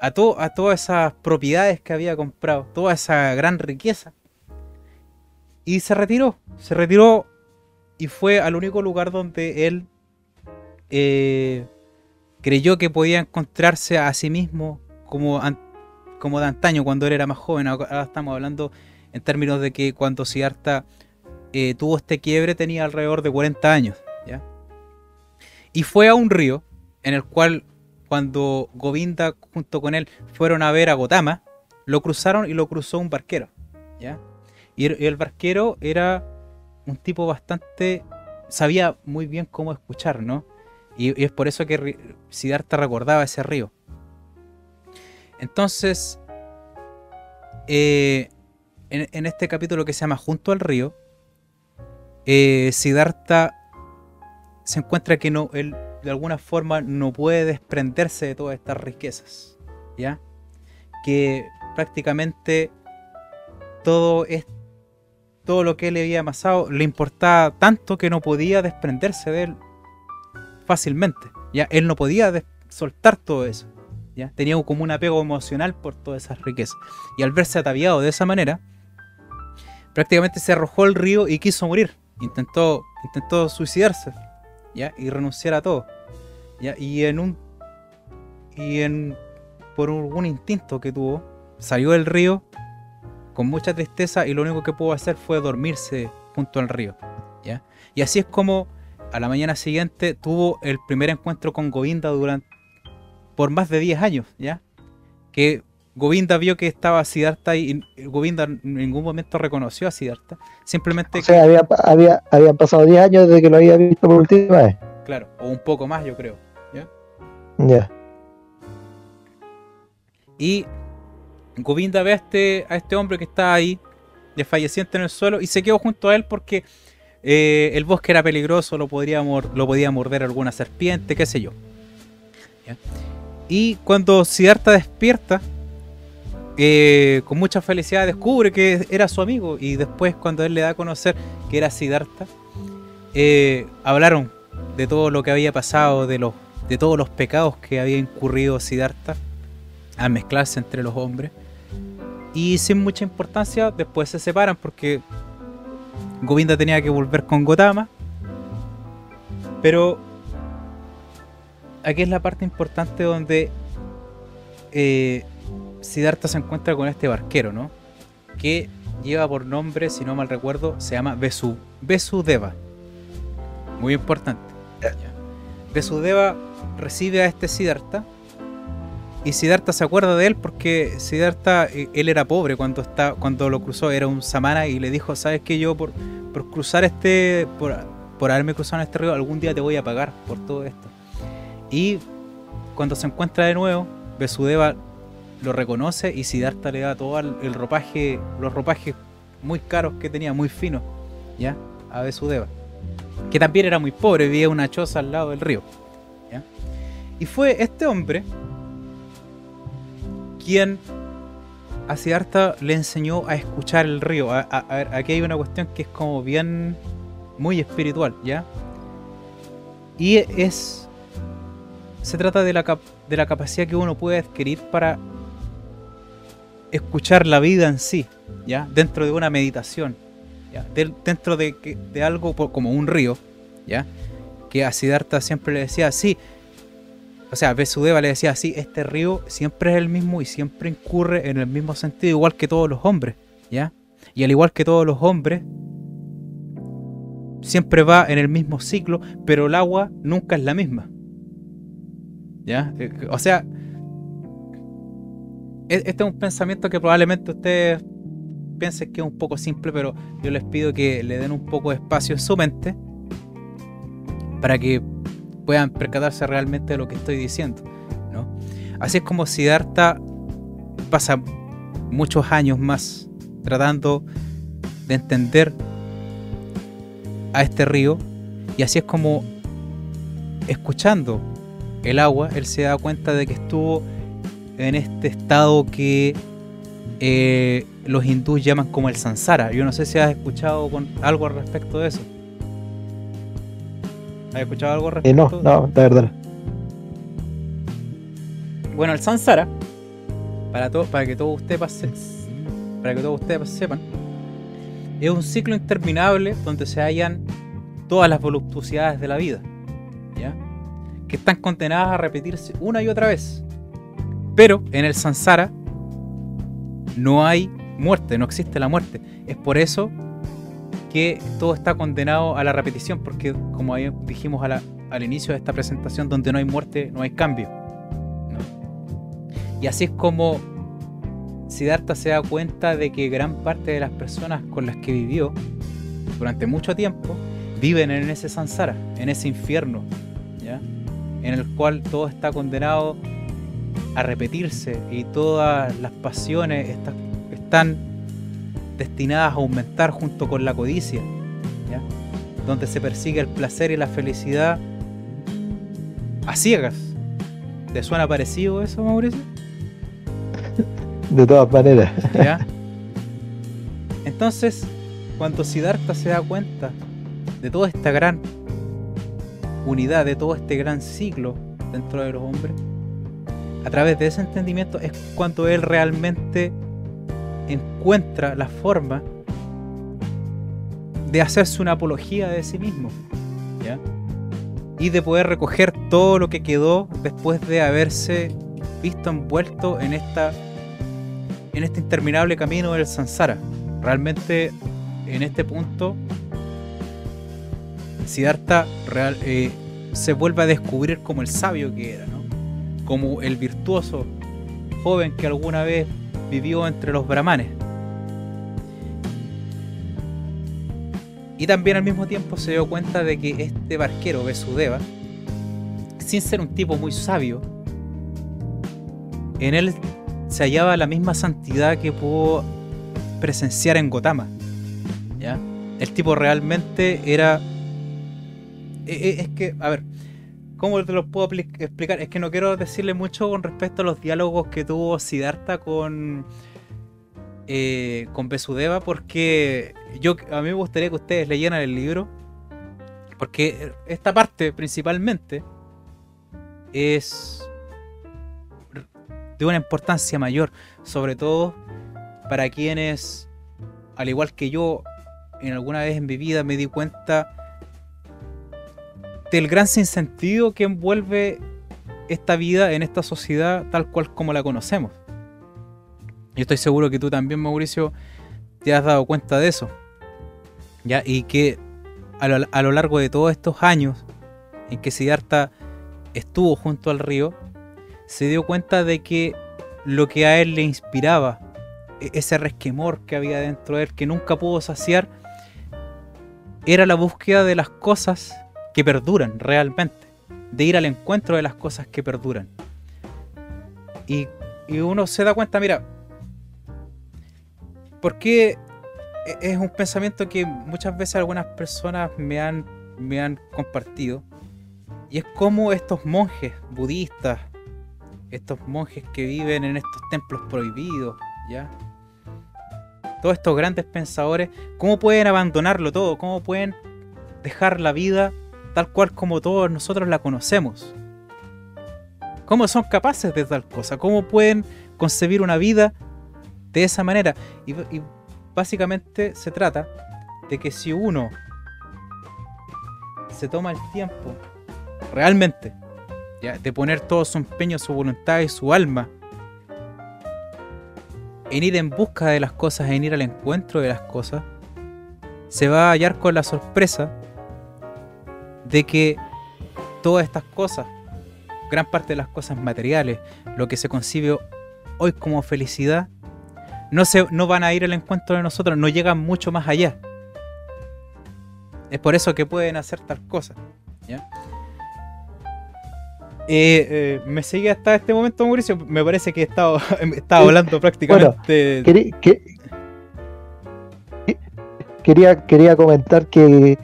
a, a todas esas propiedades que había comprado, toda esa gran riqueza. Y se retiró, se retiró y fue al único lugar donde él eh, creyó que podía encontrarse a sí mismo como, como de antaño, cuando él era más joven. Ahora estamos hablando en términos de que cuando Siddhartha eh, tuvo este quiebre tenía alrededor de 40 años. ¿ya? Y fue a un río en el cual cuando Govinda junto con él fueron a ver a Gotama, lo cruzaron y lo cruzó un barquero. ¿ya? Y el barquero era un tipo bastante... sabía muy bien cómo escuchar, ¿no? Y, es por eso que Siddhartha recordaba ese río. Entonces, eh, en, este capítulo que se llama Junto al río, eh, Siddhartha se encuentra que no, él de alguna forma no puede desprenderse de todas estas riquezas, ¿ya? Que prácticamente todo es todo lo que le había amasado le importaba tanto que no podía desprenderse de él fácilmente. Ya él no podía soltar todo eso. ¿Ya? Tenía como un apego emocional por todas esas riquezas. Y al verse ataviado de esa manera, prácticamente se arrojó al río y quiso morir. Intentó, intentó suicidarse ¿ya? y renunciar a todo. ¿ya? Y en un. Y en. Por algún instinto que tuvo, salió del río con mucha tristeza y lo único que pudo hacer fue dormirse junto al río. ¿ya? Y así es como a la mañana siguiente tuvo el primer encuentro con Govinda durante por más de 10 años, ¿ya? Que Govinda vio que estaba Siddhartha y Govinda en ningún momento reconoció a Siddhartha. Simplemente. O sea, había, había, habían pasado 10 años desde que lo había visto por última vez. Claro, o un poco más, yo creo. ¿Ya? Ya. Y Govinda ve a este, a este hombre que está ahí, desfalleciente en el suelo, y se quedó junto a él porque eh, el bosque era peligroso, lo, podría lo podía morder alguna serpiente, qué sé yo. Y cuando Siddhartha despierta, con mucha felicidad descubre que era su amigo. Y después, cuando él le da a conocer que era Siddhartha, eh, hablaron de todo lo que había pasado, de, los, de todos los pecados que había incurrido Siddhartha al mezclarse entre los hombres. Y sin mucha importancia, después se separan porque Govinda tenía que volver con Gotama. Pero aquí es la parte importante donde eh, Siddhartha se encuentra con este barquero, ¿no? Que lleva por nombre, si no mal recuerdo, se llama Besu, Besudeva. Muy importante. Besudeva recibe a este Siddhartha y Siddhartha se acuerda de él porque Siddhartha, eh, él era pobre cuando, está, cuando lo cruzó, era un samana y le dijo, sabes que yo por, por cruzar este, por, por, haberme cruzado en este río, algún día te voy a pagar por todo esto. Y cuando se encuentra de nuevo, Besudeva lo reconoce y Siddhartha le da todo el, ropaje, los ropajes muy caros que tenía, muy finos, ¿ya? A Besudeva. Que también era muy pobre, vivía una choza al lado del río. Y fue este hombre quien a Siddhartha le enseñó a escuchar el río. Aquí hay una cuestión que es como bien muy espiritual, ¿ya? Y es. Se trata de la, de la capacidad que uno puede adquirir para escuchar la vida en sí, ¿ya? Dentro de una meditación, ¿ya? dentro de, de algo como un río, ¿ya? Que a Siddhartha siempre le decía, sí, o sea, Besudeva le decía así, este río siempre es el mismo y siempre incurre en el mismo sentido, igual que todos los hombres, ¿ya? Y al igual que todos los hombres, siempre va en el mismo ciclo, pero el agua nunca es la misma. Eh, o sea, e-, este es un pensamiento que probablemente ustedes piensen que es un poco simple, pero yo les pido que le den un poco de espacio en su mente para que puedan percatarse realmente de lo que estoy diciendo. ¿no? Así es como Siddhartha pasa muchos años más tratando de entender a este río y así es como escuchando el agua, él se da cuenta de que estuvo en este estado que eh, los hindúes llaman como el sansara. Yo no sé si has escuchado con algo al respecto de eso. ¿Has escuchado algo respecto? Eh, no, no, de verdad. Bueno, el Sansara para, todo, para que todos ustedes para que todos ustedes sepan, es un ciclo interminable donde se hallan todas las voluptuosidades de la vida. Están condenadas a repetirse una y otra vez. Pero en el samsara no hay muerte, no existe la muerte. Es por eso que todo está condenado a la repetición, porque como dijimos al inicio de esta presentación, donde no hay muerte, no hay cambio. Y así es como Siddhartha se da cuenta de que gran parte de las personas con las que vivió durante mucho tiempo viven en ese samsara, en ese infierno. En el cual todo está condenado a repetirse y todas las pasiones están destinadas a aumentar junto con la codicia, donde se persigue el placer y la felicidad a ciegas. ¿Te suena parecido eso, Mauricio? De todas maneras. Entonces, cuando Siddhartha se da cuenta de toda esta gran unidad, de todo este gran ciclo dentro de los hombres, a través de ese entendimiento es cuando él realmente encuentra la forma de hacerse una apología de sí mismo. Y de poder recoger todo lo que quedó después de haberse visto envuelto en esta en este interminable camino del Sansara. Realmente en este punto Siddhartha real, eh, se vuelve a descubrir como el sabio que era, como el virtuoso joven que alguna vez vivió entre los brahmanes. Y también al mismo tiempo se dio cuenta de que este barquero, Besudeva, sin ser un tipo muy sabio, en él se hallaba la misma santidad que pudo presenciar en Gotama. ¿ya? El tipo realmente era... E, e, es que, a ver, ¿Cómo te lo puedo explicar? Es que no quiero decirle mucho con respecto a los diálogos que tuvo Siddhartha con, eh, con Besudeva, porque yo, a mí me gustaría que ustedes leyeran el libro, porque esta parte principalmente es de una importancia mayor, sobre todo para quienes, al igual que yo, en alguna vez en mi vida me di cuenta del gran sinsentido que envuelve esta vida en esta sociedad tal cual como la conocemos. Yo estoy seguro que tú también, Mauricio, te has dado cuenta de eso. ¿Ya? Y que a lo, largo de todos estos años en que Siddhartha estuvo junto al río, se dio cuenta de que lo que a él le inspiraba, e-, ese resquemor que había dentro de él, que nunca pudo saciar, era la búsqueda de las cosas que perduran realmente, de ir al encuentro de las cosas que perduran. Y, uno se da cuenta, mira, porque es un pensamiento que muchas veces algunas personas me han, me han compartido, y es como estos monjes budistas, estos monjes que viven en estos templos prohibidos, ¿ya? Todos estos grandes pensadores, ¿cómo pueden abandonarlo todo? ¿Cómo pueden dejar la vida tal cual como todos nosotros la conocemos. ¿Cómo son capaces de tal cosa? ¿Cómo pueden concebir una vida de esa manera? Y, básicamente se trata de que si uno se toma el tiempo realmente de poner todo su empeño, su voluntad y su alma en ir en busca de las cosas, en ir al encuentro de las cosas, se va a hallar con la sorpresa de que todas estas cosas, gran parte de las cosas materiales, lo que se concibe hoy como felicidad, no, se, no van a ir al encuentro de nosotros, no llegan mucho más allá. Es por eso que pueden hacer tal cosa. ¿ya? Eh, eh, me sigue hasta este momento, Mauricio. Me parece que he estado, hablando prácticamente. quería, quería comentar que,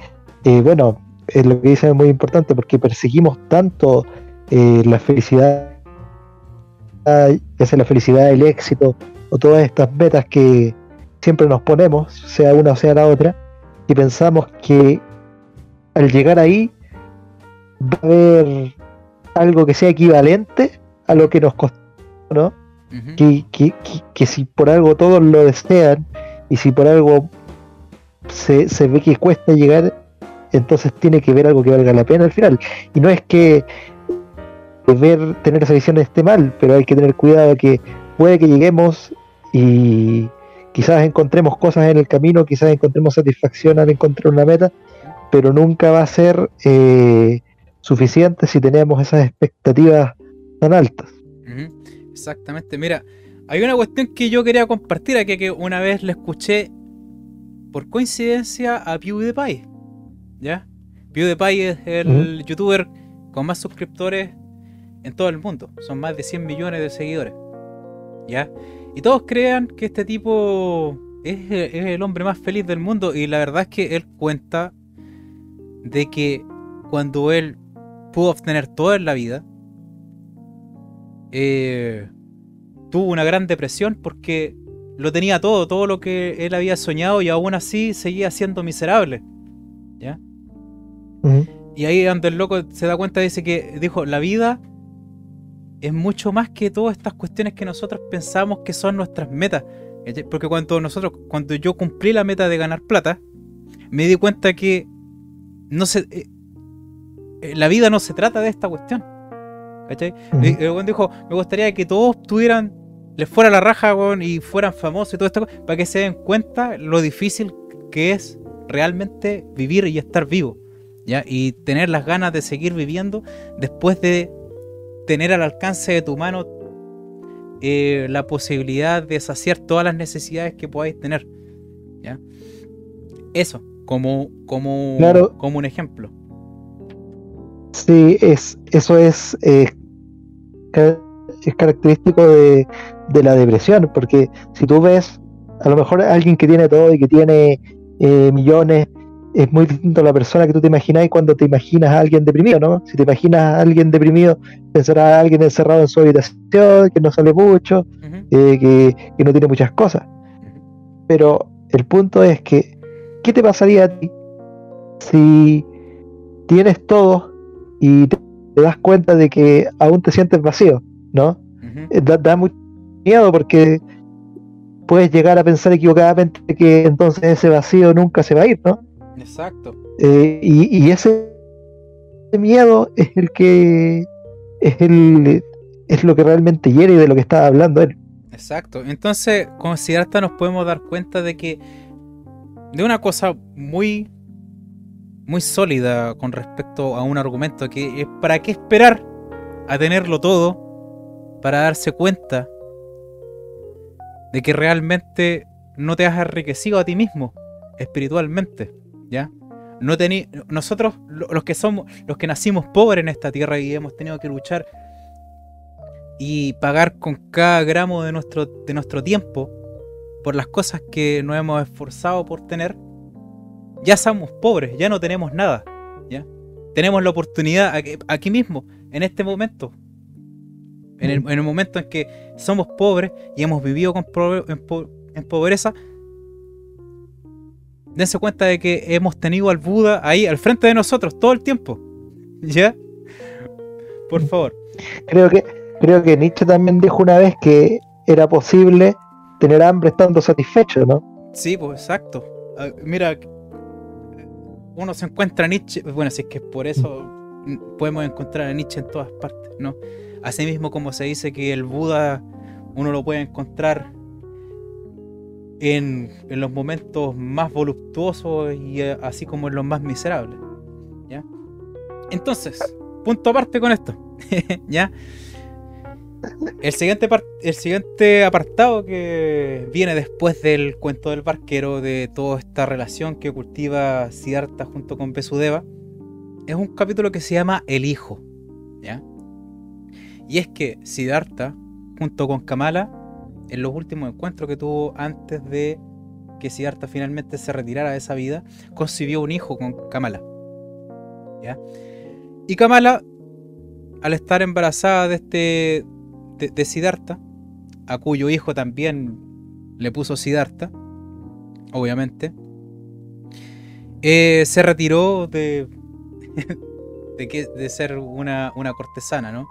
eh, bueno, eh, lo que dice es muy importante porque perseguimos tanto eh, la felicidad, ya sea la felicidad, el éxito o todas estas metas que siempre nos ponemos, sea una o sea la otra, y pensamos que al llegar ahí va a haber algo que sea equivalente a lo que nos costó, ¿no? que, que, que, si por algo todos lo desean y si por algo se, se ve que cuesta llegar, entonces tiene que ver algo que valga la pena al final. Y no es que ver, tener esa visión esté mal, pero hay que tener cuidado que puede que lleguemos y quizás encontremos cosas en el camino, quizás encontremos satisfacción al encontrar una meta, pero nunca va a ser eh, suficiente si tenemos esas expectativas tan altas. Exactamente, mira, hay una cuestión que yo quería compartir aquí que una vez le escuché por coincidencia a PewDiePie, ¿ya? PewDiePie es el youtuber con más suscriptores en todo el mundo, son más de 100 millones de seguidores, ¿ya? Y todos crean que este tipo es, es el hombre más feliz del mundo y la verdad es que él cuenta de que cuando él pudo obtener todo en la vida, eh, tuvo una gran depresión porque lo tenía todo, todo lo que él había soñado y aún así seguía siendo miserable. ¿Ya? Y ahí donde el loco se da cuenta, dice que dijo, la vida es mucho más que todas estas cuestiones que nosotros pensamos que son nuestras metas. Porque cuando nosotros, cuando yo cumplí la meta de ganar plata, me di cuenta que no se, eh, eh, la vida no se trata de esta cuestión. ¿Cachai? Dijo, me gustaría que todos tuvieran, les fuera la raja, y fueran famosos y todo esto, para que se den cuenta lo difícil que es realmente vivir y estar vivo. ¿Ya? Y tener las ganas de seguir viviendo después de tener al alcance de tu mano eh, la posibilidad de saciar todas las necesidades que podáis tener. ¿ya? Eso, como, como, como un ejemplo. Sí, es, eso es, eh, es característico de, la depresión, porque si tú ves a lo mejor alguien que tiene todo y que tiene eh, millones, es muy distinto a la persona que tú te imaginas cuando te imaginas a alguien deprimido, ¿no? Si te imaginas a alguien deprimido, pensarás a alguien encerrado en su habitación, que no sale mucho, eh, que, que, no tiene muchas cosas. Pero el punto es que, ¿qué te pasaría a ti si tienes todo y te, das cuenta de que aún te sientes vacío, ¿no? Eh, da, mucho miedo porque puedes llegar a pensar equivocadamente que entonces ese vacío nunca se va a ir, ¿no? Exacto. Eh, y, ese miedo es el que es el es lo que realmente hiere de lo que estaba hablando él. Exacto. Entonces, con Siddhartha nos podemos dar cuenta de que de una cosa muy muy sólida con respecto a un argumento que es para qué esperar a tenerlo todo para darse cuenta de que realmente no te has enriquecido a ti mismo espiritualmente, ¿ya? No tení, nosotros los que somos los que nacimos pobres en esta tierra y hemos tenido que luchar y pagar con cada gramo de nuestro de nuestro tiempo por las cosas que nos hemos esforzado por tener, ya somos pobres, ya no tenemos nada. ¿ya? Tenemos la oportunidad aquí, mismo, en este momento. En el, mm. momento en que somos pobres y hemos vivido con en, pobreza, dense cuenta de que hemos tenido al Buda ahí al frente de nosotros todo el tiempo. ¿Ya? Por favor. Creo que, creo que Nietzsche también dijo una vez que era posible tener hambre estando satisfecho, ¿no? Sí, pues exacto. Ah, mira, uno se encuentra a Nietzsche, bueno, si es que por eso podemos encontrar a Nietzsche en todas partes, ¿no? Asimismo como se dice que el Buda uno lo puede encontrar en, los momentos más voluptuosos y eh, así como en los más miserables, ¿ya? Entonces, punto aparte con esto, ¿ya? El siguiente, el siguiente apartado que viene después del cuento del barquero, de toda esta relación que cultiva Siddhartha junto con Besudeva, es un capítulo que se llama El Hijo. ¿ya? Y es que Siddhartha, junto con Kamala, en los últimos encuentros que tuvo antes de que Siddhartha finalmente se retirara de esa vida, concibió un hijo con Kamala. Y Kamala, al estar embarazada de este, de, Siddhartha, a cuyo hijo también le puso Siddhartha, obviamente, eh, se retiró de, de, que, de ser una, una, cortesana, ¿no?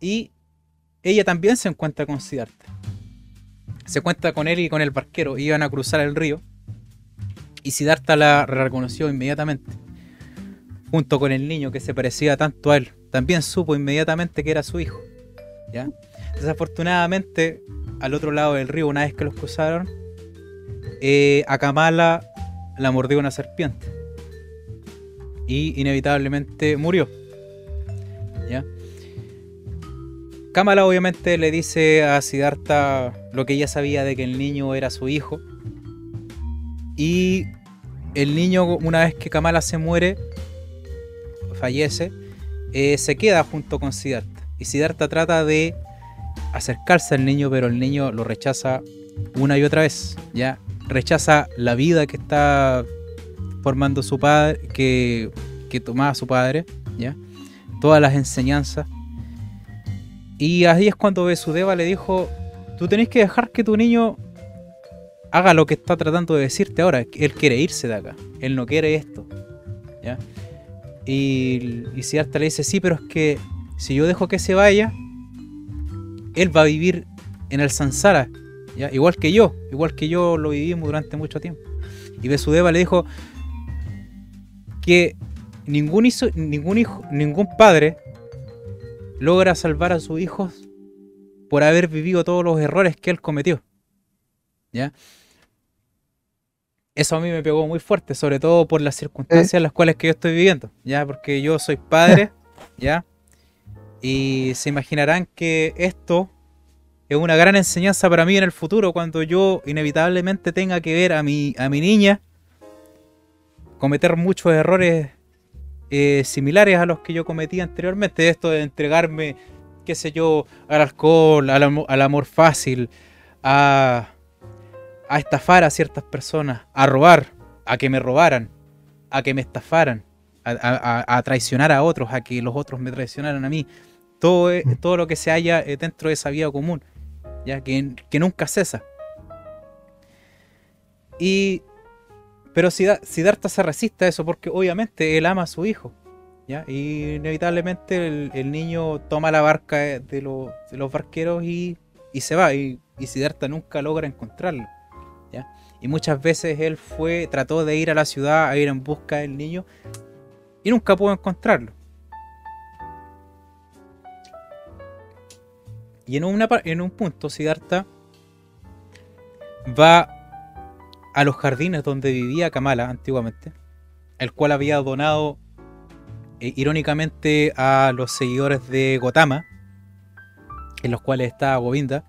Y ella también se encuentra con Siddhartha. Se encuentra con él y con el barquero. Iban a cruzar el río. Y Siddhartha la reconoció inmediatamente. Junto con el niño que se parecía tanto a él. También supo inmediatamente que era su hijo. ¿ya? Desafortunadamente, al otro lado del río, una vez que los cruzaron, eh, la mordió una serpiente. Y inevitablemente murió. ¿Ya? Kamala obviamente le dice a Siddhartha lo que ella sabía de que el niño era su hijo. Y el niño, una vez que Kamala se muere, fallece, eh, se queda junto con Siddhartha. Y Siddhartha trata de acercarse al niño, pero el niño lo rechaza una y otra vez. Ya rechaza la vida que está formando su padre, que, que tomaba su padre, ya todas las enseñanzas y ahí es cuando Besudeva le dijo, tú tenés que dejar que tu niño haga lo que está tratando de decirte ahora. Él quiere irse de acá. Él no quiere esto. ¿ya? Y, y Siddhartha le dice, sí, pero es que si yo dejo que se vaya, él va a vivir en el Sansara. ¿ya? Igual que yo. Igual que yo lo vivimos durante mucho tiempo. Y Besudeva le dijo que ningún, ningún, hijo, ningún padre logra salvar a sus hijos por haber vivido todos los errores que él cometió. ¿Ya? Eso a mí me pegó muy fuerte, sobre todo por las circunstancias en las cuales que yo estoy viviendo, ¿ya? Porque yo soy padre, ¿ya? Y se imaginarán que esto es una gran enseñanza para mí en el futuro cuando yo inevitablemente tenga que ver a mi, a mi niña cometer muchos errores eh, similares a los que yo cometí anteriormente. Esto de entregarme, qué sé yo, al alcohol, al, amor fácil, a, a estafar a ciertas personas, a robar, a que me robaran, a que me estafaran, a, traicionar a otros, a que los otros me traicionaran a mí. Todo, e, mm. todo lo que se haya eh, dentro de esa vida común, ya que, que nunca cesa. Y pero Siddhartha se resiste a eso porque obviamente él ama a su hijo. ¿ya? Y inevitablemente el, niño toma la barca de, los barqueros y, se va. Y, y, Siddhartha nunca logra encontrarlo. ¿ya? Y muchas veces él fue, trató de ir a la ciudad a ir en busca del niño y nunca pudo encontrarlo. Y en, una, en un punto Siddhartha va a los jardines donde vivía Kamala antiguamente, el cual había donado eh, irónicamente a los seguidores de Gotama, en los cuales estaba Govinda,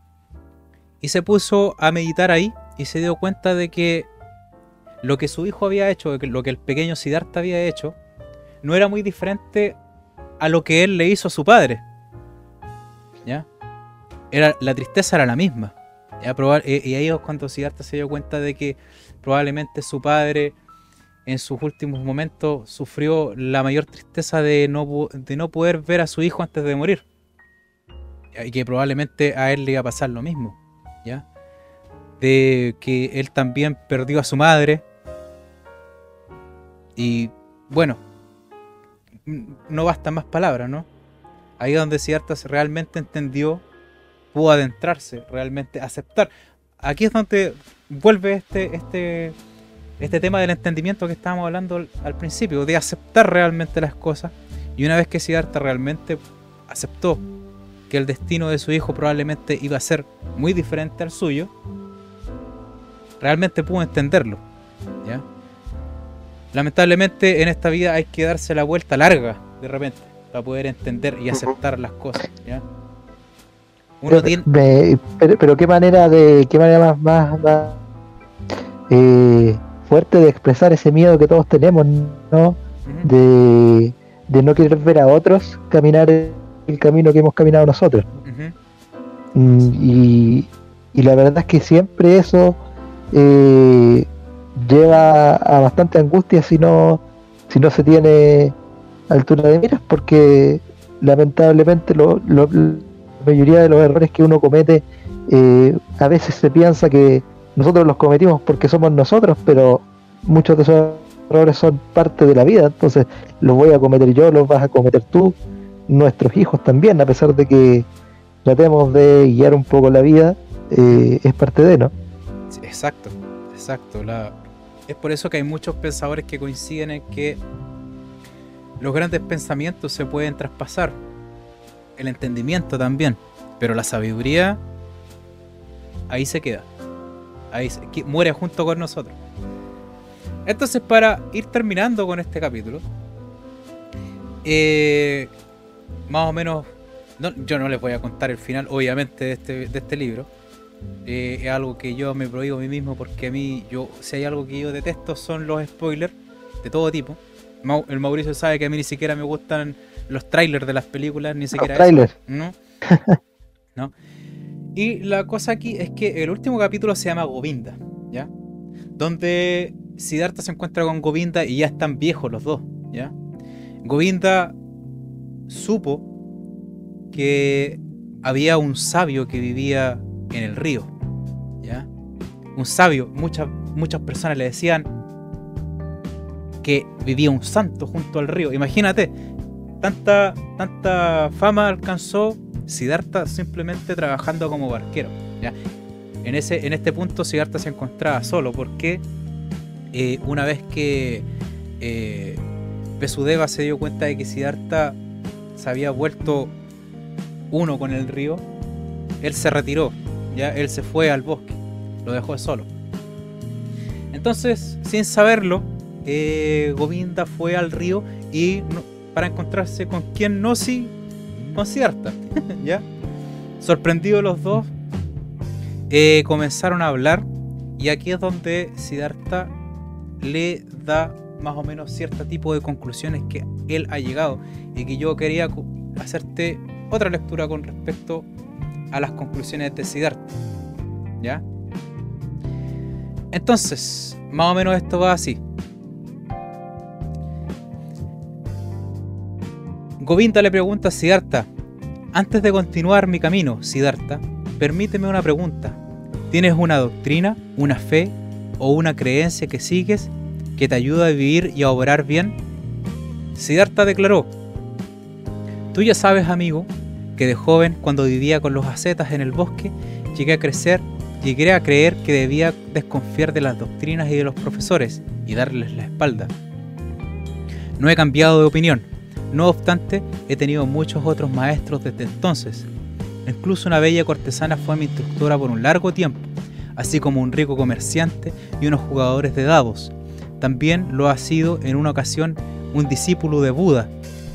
y se puso a meditar ahí y se dio cuenta de que lo que su hijo había hecho, lo que el pequeño Siddhartha había hecho, no era muy diferente a lo que él le hizo a su padre. ¿Ya? Era, la tristeza era la misma. Y ahí es cuando Siddhartha se dio cuenta de que probablemente su padre en sus últimos momentos sufrió la mayor tristeza de no, de no poder ver a su hijo antes de morir. Y que probablemente a él le iba a pasar lo mismo. ¿ya? De que él también perdió a su madre. Y bueno, no bastan más palabras, ¿no? Ahí es donde Siddhartha realmente entendió pudo adentrarse, realmente aceptar. Aquí es donde vuelve este, este, este tema del entendimiento que estábamos hablando al, principio, de aceptar realmente las cosas. Y una vez que Siddhartha realmente aceptó que el destino de su hijo probablemente iba a ser muy diferente al suyo, realmente pudo entenderlo. Lamentablemente en esta vida hay que darse la vuelta larga de repente para poder entender y aceptar las cosas. Pero, qué manera de qué manera más, más, eh, fuerte de expresar ese miedo que todos tenemos, ¿no? de, no querer ver a otros caminar el camino que hemos caminado nosotros. Mm, y, la verdad es que siempre eso eh, lleva a bastante angustia si no, si no se tiene altura de miras, porque lamentablemente lo, lo mayoría de los errores que uno comete, eh, a veces se piensa que nosotros los cometimos porque somos nosotros, pero muchos de esos errores son parte de la vida, entonces los voy a cometer yo, los vas a cometer tú, nuestros hijos también, a pesar de que tratemos de guiar un poco la vida, eh, es parte de, ¿no? exacto, exacto. La... Es por eso que hay muchos pensadores que coinciden en que los grandes pensamientos se pueden traspasar, el entendimiento también, pero la sabiduría ahí se queda, ahí se... muere junto con nosotros. Entonces, para ir terminando con este capítulo, eh, más o menos, yo no les voy a contar el final, obviamente, de este, de este libro. Eh, es algo que yo me prohíbo a mí mismo porque a mí, yo, si hay algo que yo detesto son los spoilers de todo tipo. El Mauricio sabe que a mí ni siquiera me gustan los trailers de las películas, ni siquiera trailers. ¿no? ¿no? Y la cosa aquí es que el último capítulo se llama Govinda, ¿ya? Donde Siddhartha se encuentra con Govinda y ya están viejos los dos, ¿ya? Govinda supo que había un sabio que vivía en el río, ¿ya? Un sabio, muchas, muchas personas le decían que vivía un santo junto al río. Imagínate, tanta, tanta fama alcanzó Siddhartha simplemente trabajando como barquero, ¿ya? En, ese, en este punto Siddhartha se encontraba solo porque eh, una vez que eh, se dio cuenta de que Siddhartha se había vuelto uno con el río, él se retiró, ya él se fue al bosque, lo dejó solo. Entonces, sin saberlo, eh, Govinda fue al río y para encontrarse con quien no sí, con Siddhartha, ¿ya? Sorprendidos los dos, comenzaron a hablar y aquí es donde Siddhartha le da más o menos cierto tipo de conclusiones que él ha llegado y que yo quería hacerte otra lectura con respecto a las conclusiones de Siddhartha. ¿Ya? Entonces, más o menos esto va así. Govinda le pregunta a Siddhartha, antes de continuar mi camino, Siddhartha, permíteme una pregunta. ¿Tienes una doctrina, una fe o una creencia que sigues que te ayuda a vivir y a obrar bien? Siddhartha declaró, Tú ya sabes, amigo, que de joven, cuando vivía con los ascetas en el bosque, llegué a crecer, llegué a creer que debía desconfiar de las doctrinas y de los profesores y darles la espalda. No he cambiado de opinión, no obstante, he tenido muchos otros maestros desde entonces. Incluso una bella cortesana fue mi instructora por un largo tiempo, así como un rico comerciante y unos jugadores de dados, también lo ha sido en una ocasión un discípulo de Buda.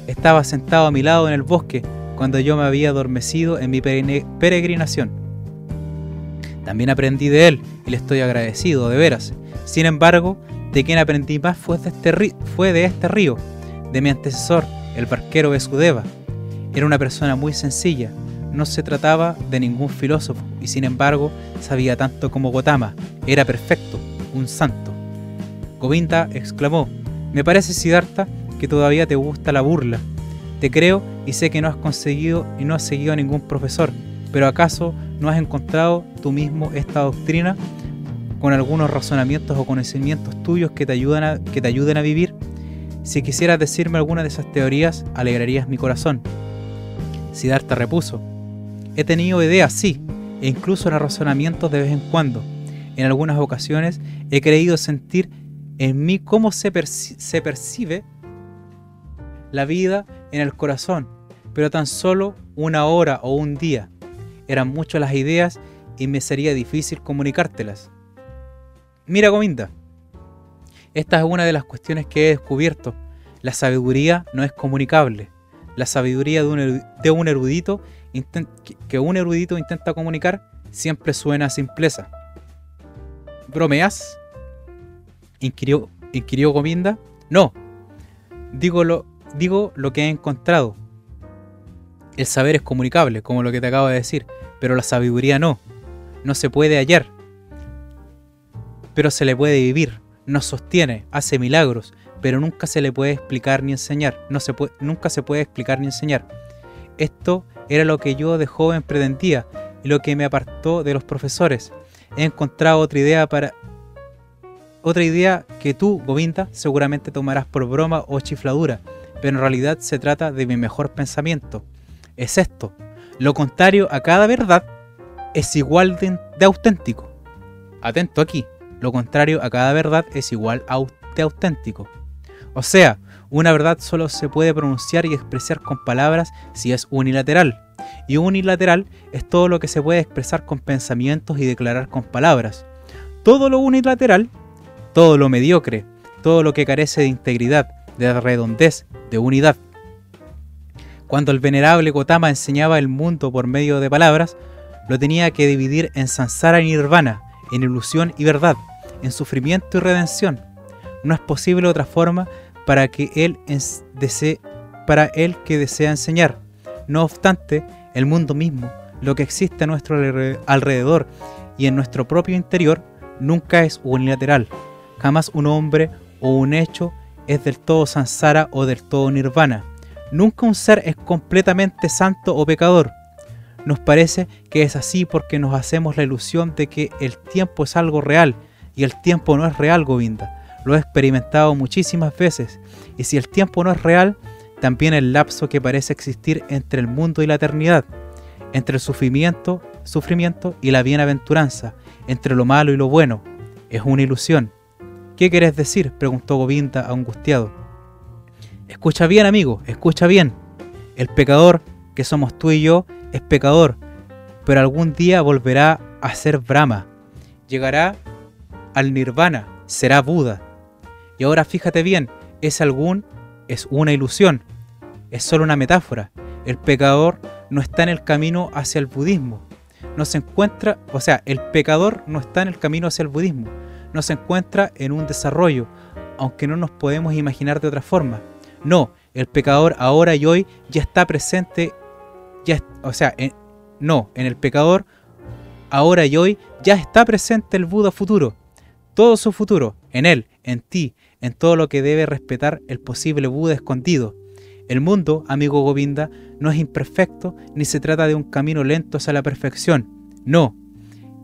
Estaba sentado a mi lado en el bosque cuando yo me había adormecido en mi peregrinación. También aprendí de él y le estoy agradecido, de veras. Sin embargo, de quien aprendí más fue de este, fue de este río, de mi antecesor, el barquero Besudeva. Era una persona muy sencilla, no se trataba de ningún filósofo y sin embargo sabía tanto como Gotama, era perfecto, un santo. Govinda exclamó, me parece Siddhartha que todavía te gusta la burla. Te creo y sé que no has conseguido y no has seguido a ningún profesor, pero ¿acaso no has encontrado tú mismo esta doctrina con algunos razonamientos o conocimientos tuyos que te, ayudan a, que te ayuden a vivir? Si quisieras decirme alguna de esas teorías, alegrarías mi corazón. Siddhartha repuso, he tenido ideas, sí, e incluso razonamientos de vez en cuando. En algunas ocasiones he creído sentir en mí cómo se, se percibe la vida en el corazón, pero tan solo una hora o un día. Eran muchas las ideas y me sería difícil comunicártelas. Mira, Govinda, esta es una de las cuestiones que he descubierto. La sabiduría no es comunicable. La sabiduría de un, erudito que un erudito intenta comunicar siempre suena a simpleza. ¿Bromeas? inquirió, inquirió Govinda. No, digo lo, digo lo que he encontrado. El saber es comunicable, como lo que te acabo de decir, pero la sabiduría no. No se puede hallar, pero se le puede vivir. Nos sostiene, hace milagros, pero nunca se le puede explicar ni enseñar. No se puede, nunca se puede explicar ni enseñar. Esto era lo que yo de joven pretendía y lo que me apartó de los profesores. He encontrado otra idea para otra idea que tú, Govinda, seguramente tomarás por broma o chifladura, pero en realidad se trata de mi mejor pensamiento. Es esto. Lo contrario a cada verdad es igual de, auténtico. Atento aquí, lo contrario a cada verdad es igual de auténtico. O sea, una verdad solo se puede pronunciar y expresar con palabras si es unilateral. Y unilateral es todo lo que se puede expresar con pensamientos y declarar con palabras. Todo lo unilateral, todo lo mediocre, todo lo que carece de integridad, de redondez, de unidad. Cuando el venerable Gotama enseñaba el mundo por medio de palabras, lo tenía que dividir en sansara y nirvana, en ilusión y verdad, en sufrimiento y redención. No es posible otra forma para que él desee, para que desea enseñar. No obstante, el mundo mismo, lo que existe a nuestro alrededor y en nuestro propio interior, nunca es unilateral. Jamás un hombre o un hecho es del todo sansara o del todo nirvana. Nunca un ser es completamente santo o pecador. Nos parece que es así porque nos hacemos la ilusión de que el tiempo es algo real y el tiempo no es real, Govinda. Lo he experimentado muchísimas veces y si el tiempo no es real, también el lapso que parece existir entre el mundo y la eternidad, entre el sufrimiento, sufrimiento y la bienaventuranza, entre lo malo y lo bueno, es una ilusión. ¿Qué querés decir? preguntó Govinda angustiado. Escucha bien, amigo, escucha bien. El pecador, que somos tú y yo, es pecador, pero algún día volverá a ser Brahma. Llegará al nirvana, será Buda. Y ahora fíjate bien, es algún es una ilusión, es solo una metáfora. El pecador no está en el camino hacia el budismo. No se encuentra, o sea, el pecador no está en el camino hacia el budismo. No se encuentra en un desarrollo, aunque no nos podemos imaginar de otra forma. No, el pecador ahora y hoy ya está presente, ya, o sea, no, en el pecador ahora y hoy ya está presente el Buda futuro. Todo su futuro, en él, en ti, en todo lo que debe respetar el posible Buda escondido. El mundo, amigo Govinda, no es imperfecto ni se trata de un camino lento hacia la perfección. No,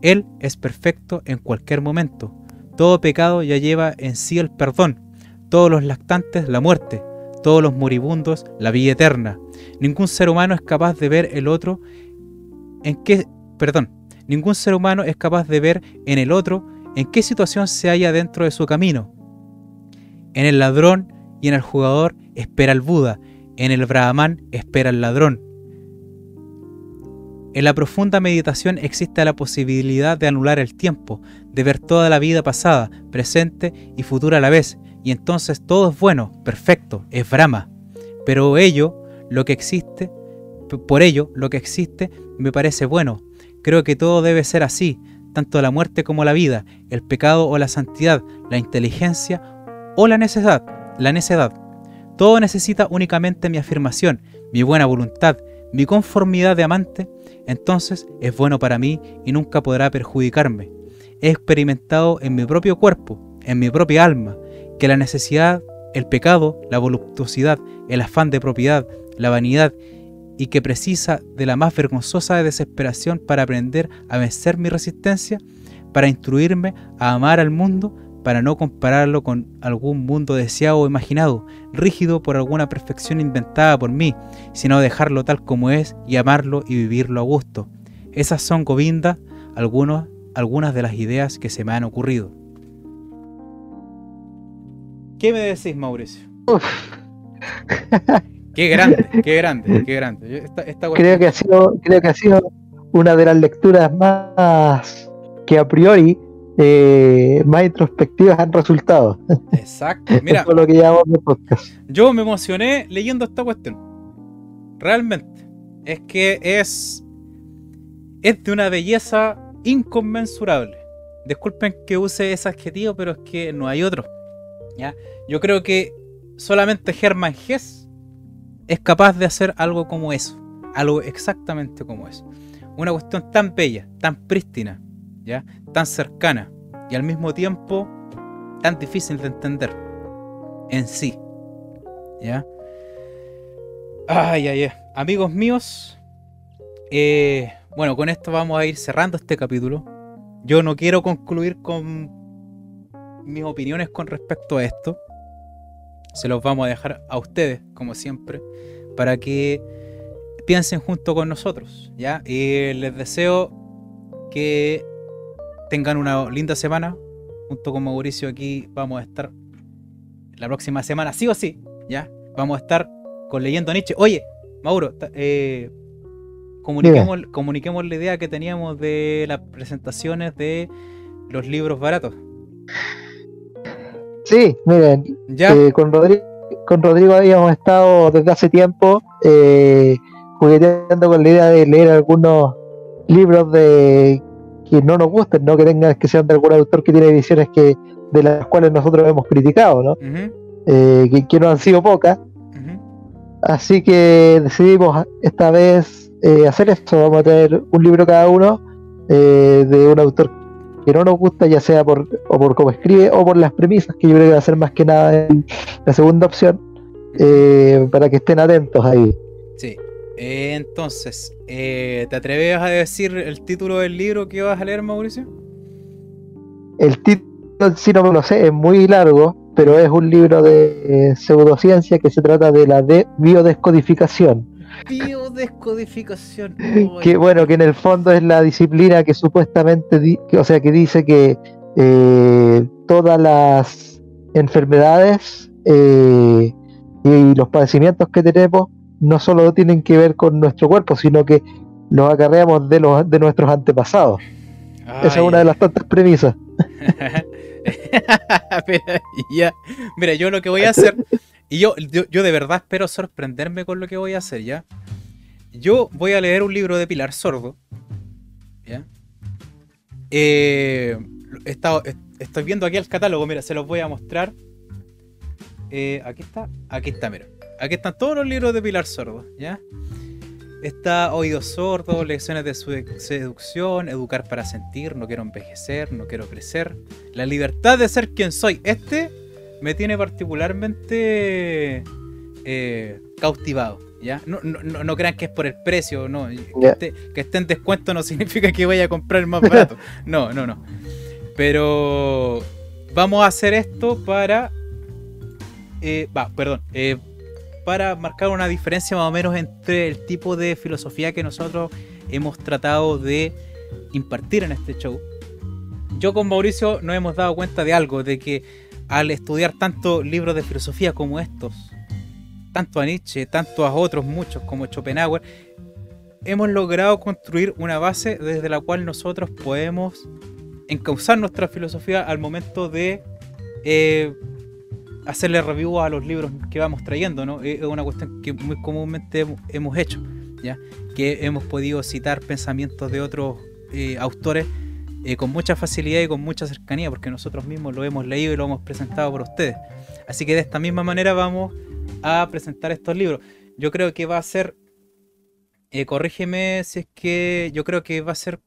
Él es perfecto en cualquier momento. Todo pecado ya lleva en sí el perdón, todos los lactantes la muerte, todos los moribundos la vida eterna. Ningún ser humano es capaz de ver el otro en qué, perdón, ningún ser humano es capaz de ver en el otro en qué situación se halla dentro de su camino. En el ladrón y en el jugador espera el Buda, en el Brahman espera el ladrón. En la profunda meditación existe la posibilidad de anular el tiempo, de ver toda la vida pasada, presente y futura a la vez, y entonces todo es bueno, perfecto, es Brahma. Pero ello, lo que existe, por ello, lo que existe me parece bueno. Creo que todo debe ser así, tanto la muerte como la vida, el pecado o la santidad, la inteligencia o la necedad, la necedad. Todo necesita únicamente mi afirmación, mi buena voluntad, mi conformidad de amante, entonces es bueno para mí y nunca podrá perjudicarme. He experimentado en mi propio cuerpo, en mi propia alma, que la necesidad, el pecado, la voluptuosidad, el afán de propiedad, la vanidad, y que precisa de la más vergonzosa desesperación para aprender a vencer mi resistencia, para instruirme a amar al mundo, para no compararlo con algún mundo deseado o imaginado, rígido por alguna perfección inventada por mí, sino dejarlo tal como es y amarlo y vivirlo a gusto. Esas son, Govinda, algunas de las ideas que se me han ocurrido. ¿Qué me decís, Mauricio? qué grande, qué grande, qué grande. creo, que ha sido, creo que ha sido una de las lecturas más que a priori eh, más introspectivas han resultado. Exacto. Mira, lo que de podcast. Yo me emocioné leyendo esta cuestión. Realmente. Es que es. Es de una belleza inconmensurable. Disculpen que use ese adjetivo, pero es que no hay otro. ¿ya? Yo creo que solamente Hermann Hess es capaz de hacer algo como eso. Algo exactamente como eso. Una cuestión tan bella, tan prístina, ¿ya? tan cercana y al mismo tiempo tan difícil de entender en sí. ¿Ya? Ay, ay, ay. Amigos míos, eh, bueno, con esto vamos a ir cerrando este capítulo. Yo no quiero concluir con mis opiniones con respecto a esto. Se los vamos a dejar a ustedes, como siempre, para que piensen junto con nosotros, ¿ya? Y les deseo que tengan una linda semana. Junto con Mauricio aquí vamos a estar la próxima semana, sí o sí, ¿ya? Vamos a estar con Leyendo Nietzsche. Oye, Mauro, eh, comuniquemos, comuniquemos la idea que teníamos de las presentaciones de los libros baratos. Sí, miren, ¿Ya? Eh, con, Rodrigo, con Rodrigo habíamos estado desde hace tiempo eh, jugueteando con la idea de leer algunos libros de que no nos gusten, no que tengan que sean de algún autor que tiene visiones que de las cuales nosotros hemos criticado, ¿no? Eh, que, no han sido pocas. Así que decidimos esta vez eh, hacer esto. Vamos a tener un libro cada uno eh, de un autor que no nos gusta, ya sea por, o por cómo escribe o por las premisas, que yo creo que va a ser más que nada la segunda opción, para que estén atentos ahí. Sí. entonces, ¿te atreves a decir el título del libro que vas a leer, Mauricio? El título si no lo sé, es muy largo, pero es un libro de eh, pseudociencia que se trata de la de biodescodificación. Biodescodificación. que bueno, que en el fondo es la disciplina que supuestamente, o sea, que dice que eh, todas las enfermedades eh, y los padecimientos que tenemos no solo tienen que ver con nuestro cuerpo, sino que los acarreamos de, los, de nuestros antepasados. Esa es una de las tantas premisas. Mira, yo lo que voy a hacer, y yo, yo, de verdad espero sorprenderme con lo que voy a hacer, ¿ya? Yo voy a leer un libro de Pilar Sordo, ¿ya? Eh, estoy viendo aquí el catálogo, mira, se los voy a mostrar. Eh, aquí está, aquí está, mira. Aquí están todos los libros de Pilar Sordo, ¿ya? Está Oído Sordo, Lecciones de Seducción, Educar para Sentir, No Quiero Envejecer, No Quiero Crecer, La Libertad de Ser Quien Soy. Este me tiene particularmente eh, cautivado. ¿ya? No, no, crean que es por el precio, no. Que, esté, en descuento no significa que vaya a comprar el más barato. No, no, no. Pero vamos a hacer esto para... Eh, va, perdón. Eh, para marcar una diferencia más o menos entre el tipo de filosofía que nosotros hemos tratado de impartir en este show. Yo con Mauricio nos hemos dado cuenta de algo, de que al estudiar tantos libros de filosofía como estos, tanto a Nietzsche, tanto a otros muchos como Schopenhauer, hemos logrado construir una base desde la cual nosotros podemos encauzar nuestra filosofía al momento de eh, hacerle review a los libros que vamos trayendo, ¿no? Es una cuestión que muy comúnmente hemos hecho, ¿ya? Que hemos podido citar pensamientos de otros eh, autores eh, con mucha facilidad y con mucha cercanía, porque nosotros mismos lo hemos leído y lo hemos presentado por ustedes. Así que de esta misma manera vamos a presentar estos libros. Yo creo que va a ser, eh, corrígeme si es que yo creo que va a ser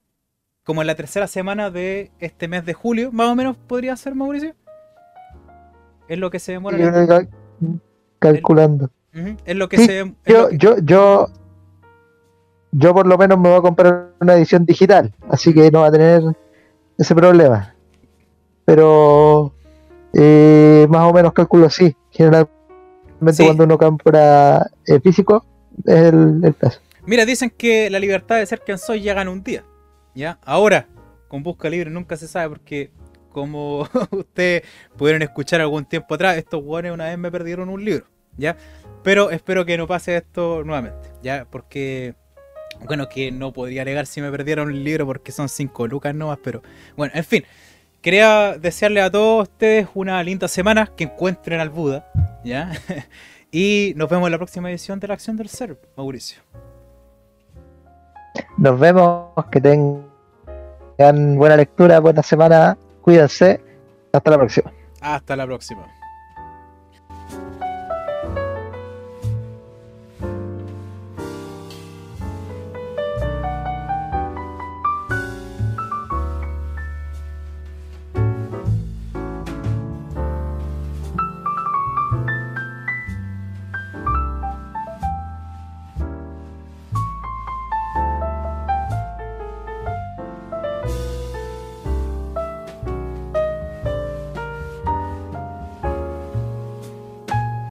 como en la tercera semana de este mes de julio, más o menos podría ser, Mauricio. Es lo que se demora. calculando. Es lo que se. yo, yo, yo, yo por lo menos me voy a comprar una edición digital, así que no va a tener ese problema. Pero eh, más o menos calculo así. Generalmente cuando uno compra el físico es el, el. Mira, dicen que la libertad de ser quien soy llega en un día. ¿Ya? Ahora, con busca libre nunca se sabe porque como ustedes pudieron escuchar algún tiempo atrás, estos guanes una vez me perdieron un libro, ¿ya? Pero espero que no pase esto nuevamente, ¿ya? Porque, bueno, que no podría alegar si me perdieron el libro porque son cinco lucas nomás, pero bueno, en fin. Quería desearle a todos ustedes una linda semana, que encuentren al Buda, ¿ya? y nos vemos en la próxima edición de la Acción del Ser, Mauricio. Nos vemos, que tengan buena lectura, buena semana Cuídense. Hasta la próxima. Hasta la próxima.